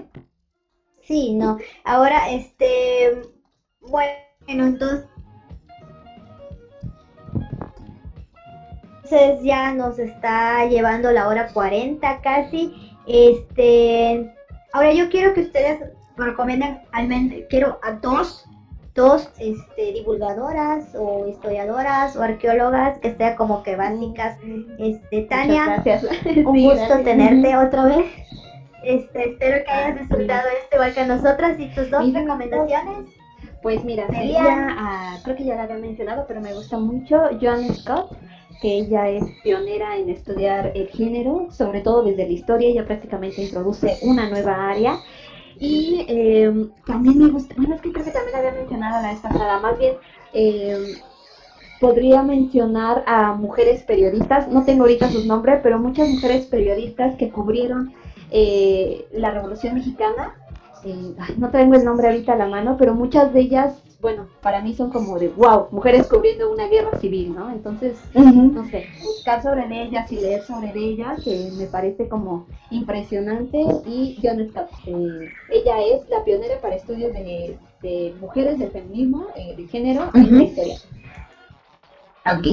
Sí, no. Ahora, este, bueno, entonces Entonces ya nos está llevando la hora 40 casi. Este, ahora yo quiero que ustedes recomienden al menos, quiero a dos, dos este, divulgadoras o historiadoras o arqueólogas que sean como que básicas. Este, Tania, un <laughs> gusto tenerte otra vez. Este, espero que hayas disfrutado este igual que nosotras y tus dos recomendaciones. Pues mira, sería, creo que ya la había mencionado, pero me gusta mucho Joan Scott que ella es pionera en estudiar el género, sobre todo desde la historia, ella prácticamente introduce una nueva área. Y em, también me gusta, bueno, es que creo que también había mencionado la vez pasada, más bien em, podría mencionar a mujeres periodistas, no tengo ahorita sus nombres, pero muchas mujeres periodistas que cubrieron eh, la Revolución Mexicana. Eh, no tengo el nombre ahorita a la mano, pero muchas de ellas bueno, para mí son como de wow, mujeres cubriendo una guerra civil, ¿no? Entonces, no sé, buscar sobre ellas y leer sobre ellas, que me parece como impresionante. Y yo eh, ella es la pionera para estudios de, mujeres, del feminismo, eh, de género y de historia. Ok.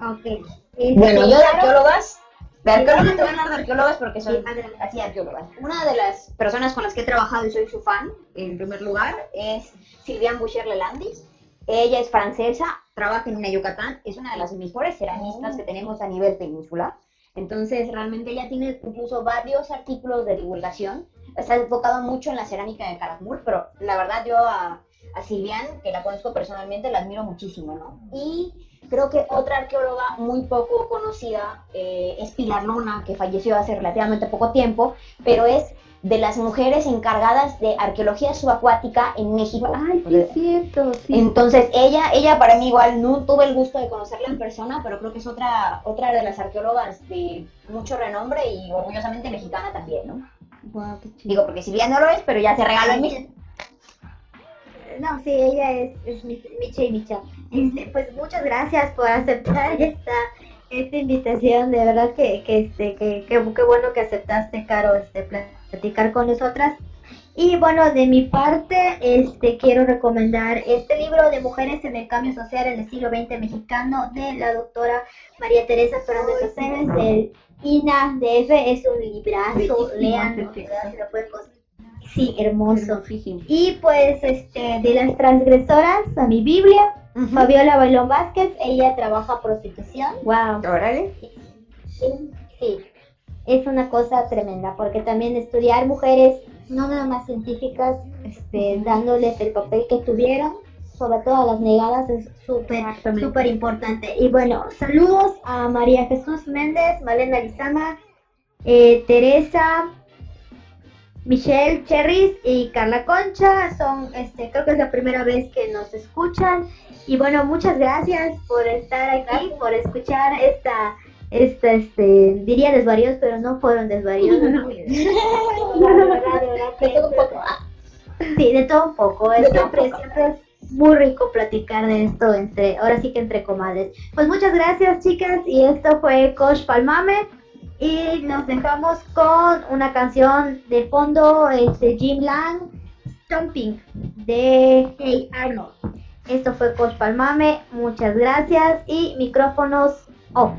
Ok. Bueno, yo de arqueólogas de arqueólogas te voy a hablar de arqueólogas porque soy así arqueólogas. Una de las personas con las que he trabajado y soy su fan, en primer lugar, es Sylviane Boucher Lelandis. Ella es francesa, trabaja en una Yucatán, es una de las mejores ceramistas que tenemos a nivel peninsular. Entonces, realmente ella tiene incluso varios artículos de divulgación. Está enfocado mucho en la cerámica de Caracmul, pero la verdad yo a, a Silvian, que la conozco personalmente, la admiro muchísimo, ¿no? Y Creo que otra arqueóloga muy poco conocida eh, es Pilar Luna, que falleció hace relativamente poco tiempo, pero es de las mujeres encargadas de arqueología subacuática en México. Ay, sí, es cierto, sí. Entonces, ella, ella para mí igual no tuve el gusto de conocerla en persona, pero creo que es otra, otra de las arqueólogas de mucho renombre y orgullosamente mexicana también, ¿no? Wow, qué Digo, porque si bien no lo es, pero ya se regaló en mí. No, sí, ella es, es Micha y Micha. Este, pues muchas gracias por aceptar <laughs> esta, esta invitación. De verdad que, que este, que, que, bueno que aceptaste, Caro, este, platicar con nosotras. Y bueno, de mi parte, este, quiero recomendar este libro de Mujeres en el Cambio Social en el siglo XX mexicano de la doctora María Teresa Fernández Aceves del INADF. Es un librazo, lean, lo pueden Sí, hermoso. Y pues este de las transgresoras a mi Biblia, Fabiola Bailón Vázquez, ella trabaja prostitución. Wow. Órale. Sí, Es una cosa tremenda porque también estudiar mujeres no nada más científicas, este, dándoles el papel que tuvieron, sobre todo a las negadas, es súper, súper importante. Y bueno, saludos a María Jesús Méndez, Malena Lizama, eh, Teresa, Michelle Cherris y Carla Concha son, este, creo que es la primera vez que nos escuchan. Y bueno, muchas gracias por estar aquí, por escuchar esta, esta, este, diría desvaríos, pero no fueron desvaríos. <laughs> de todo un poco. Sí, de todo un poco. Siempre, siempre es muy rico platicar de esto entre, ahora sí que entre comadres. Pues muchas gracias, chicas, y esto fue Coach Palmame. Y nos dejamos con una canción de fondo, este Jim Lang, Stomping, de Hey Arnold. Esto fue Coach Palmame, muchas gracias y micrófonos off.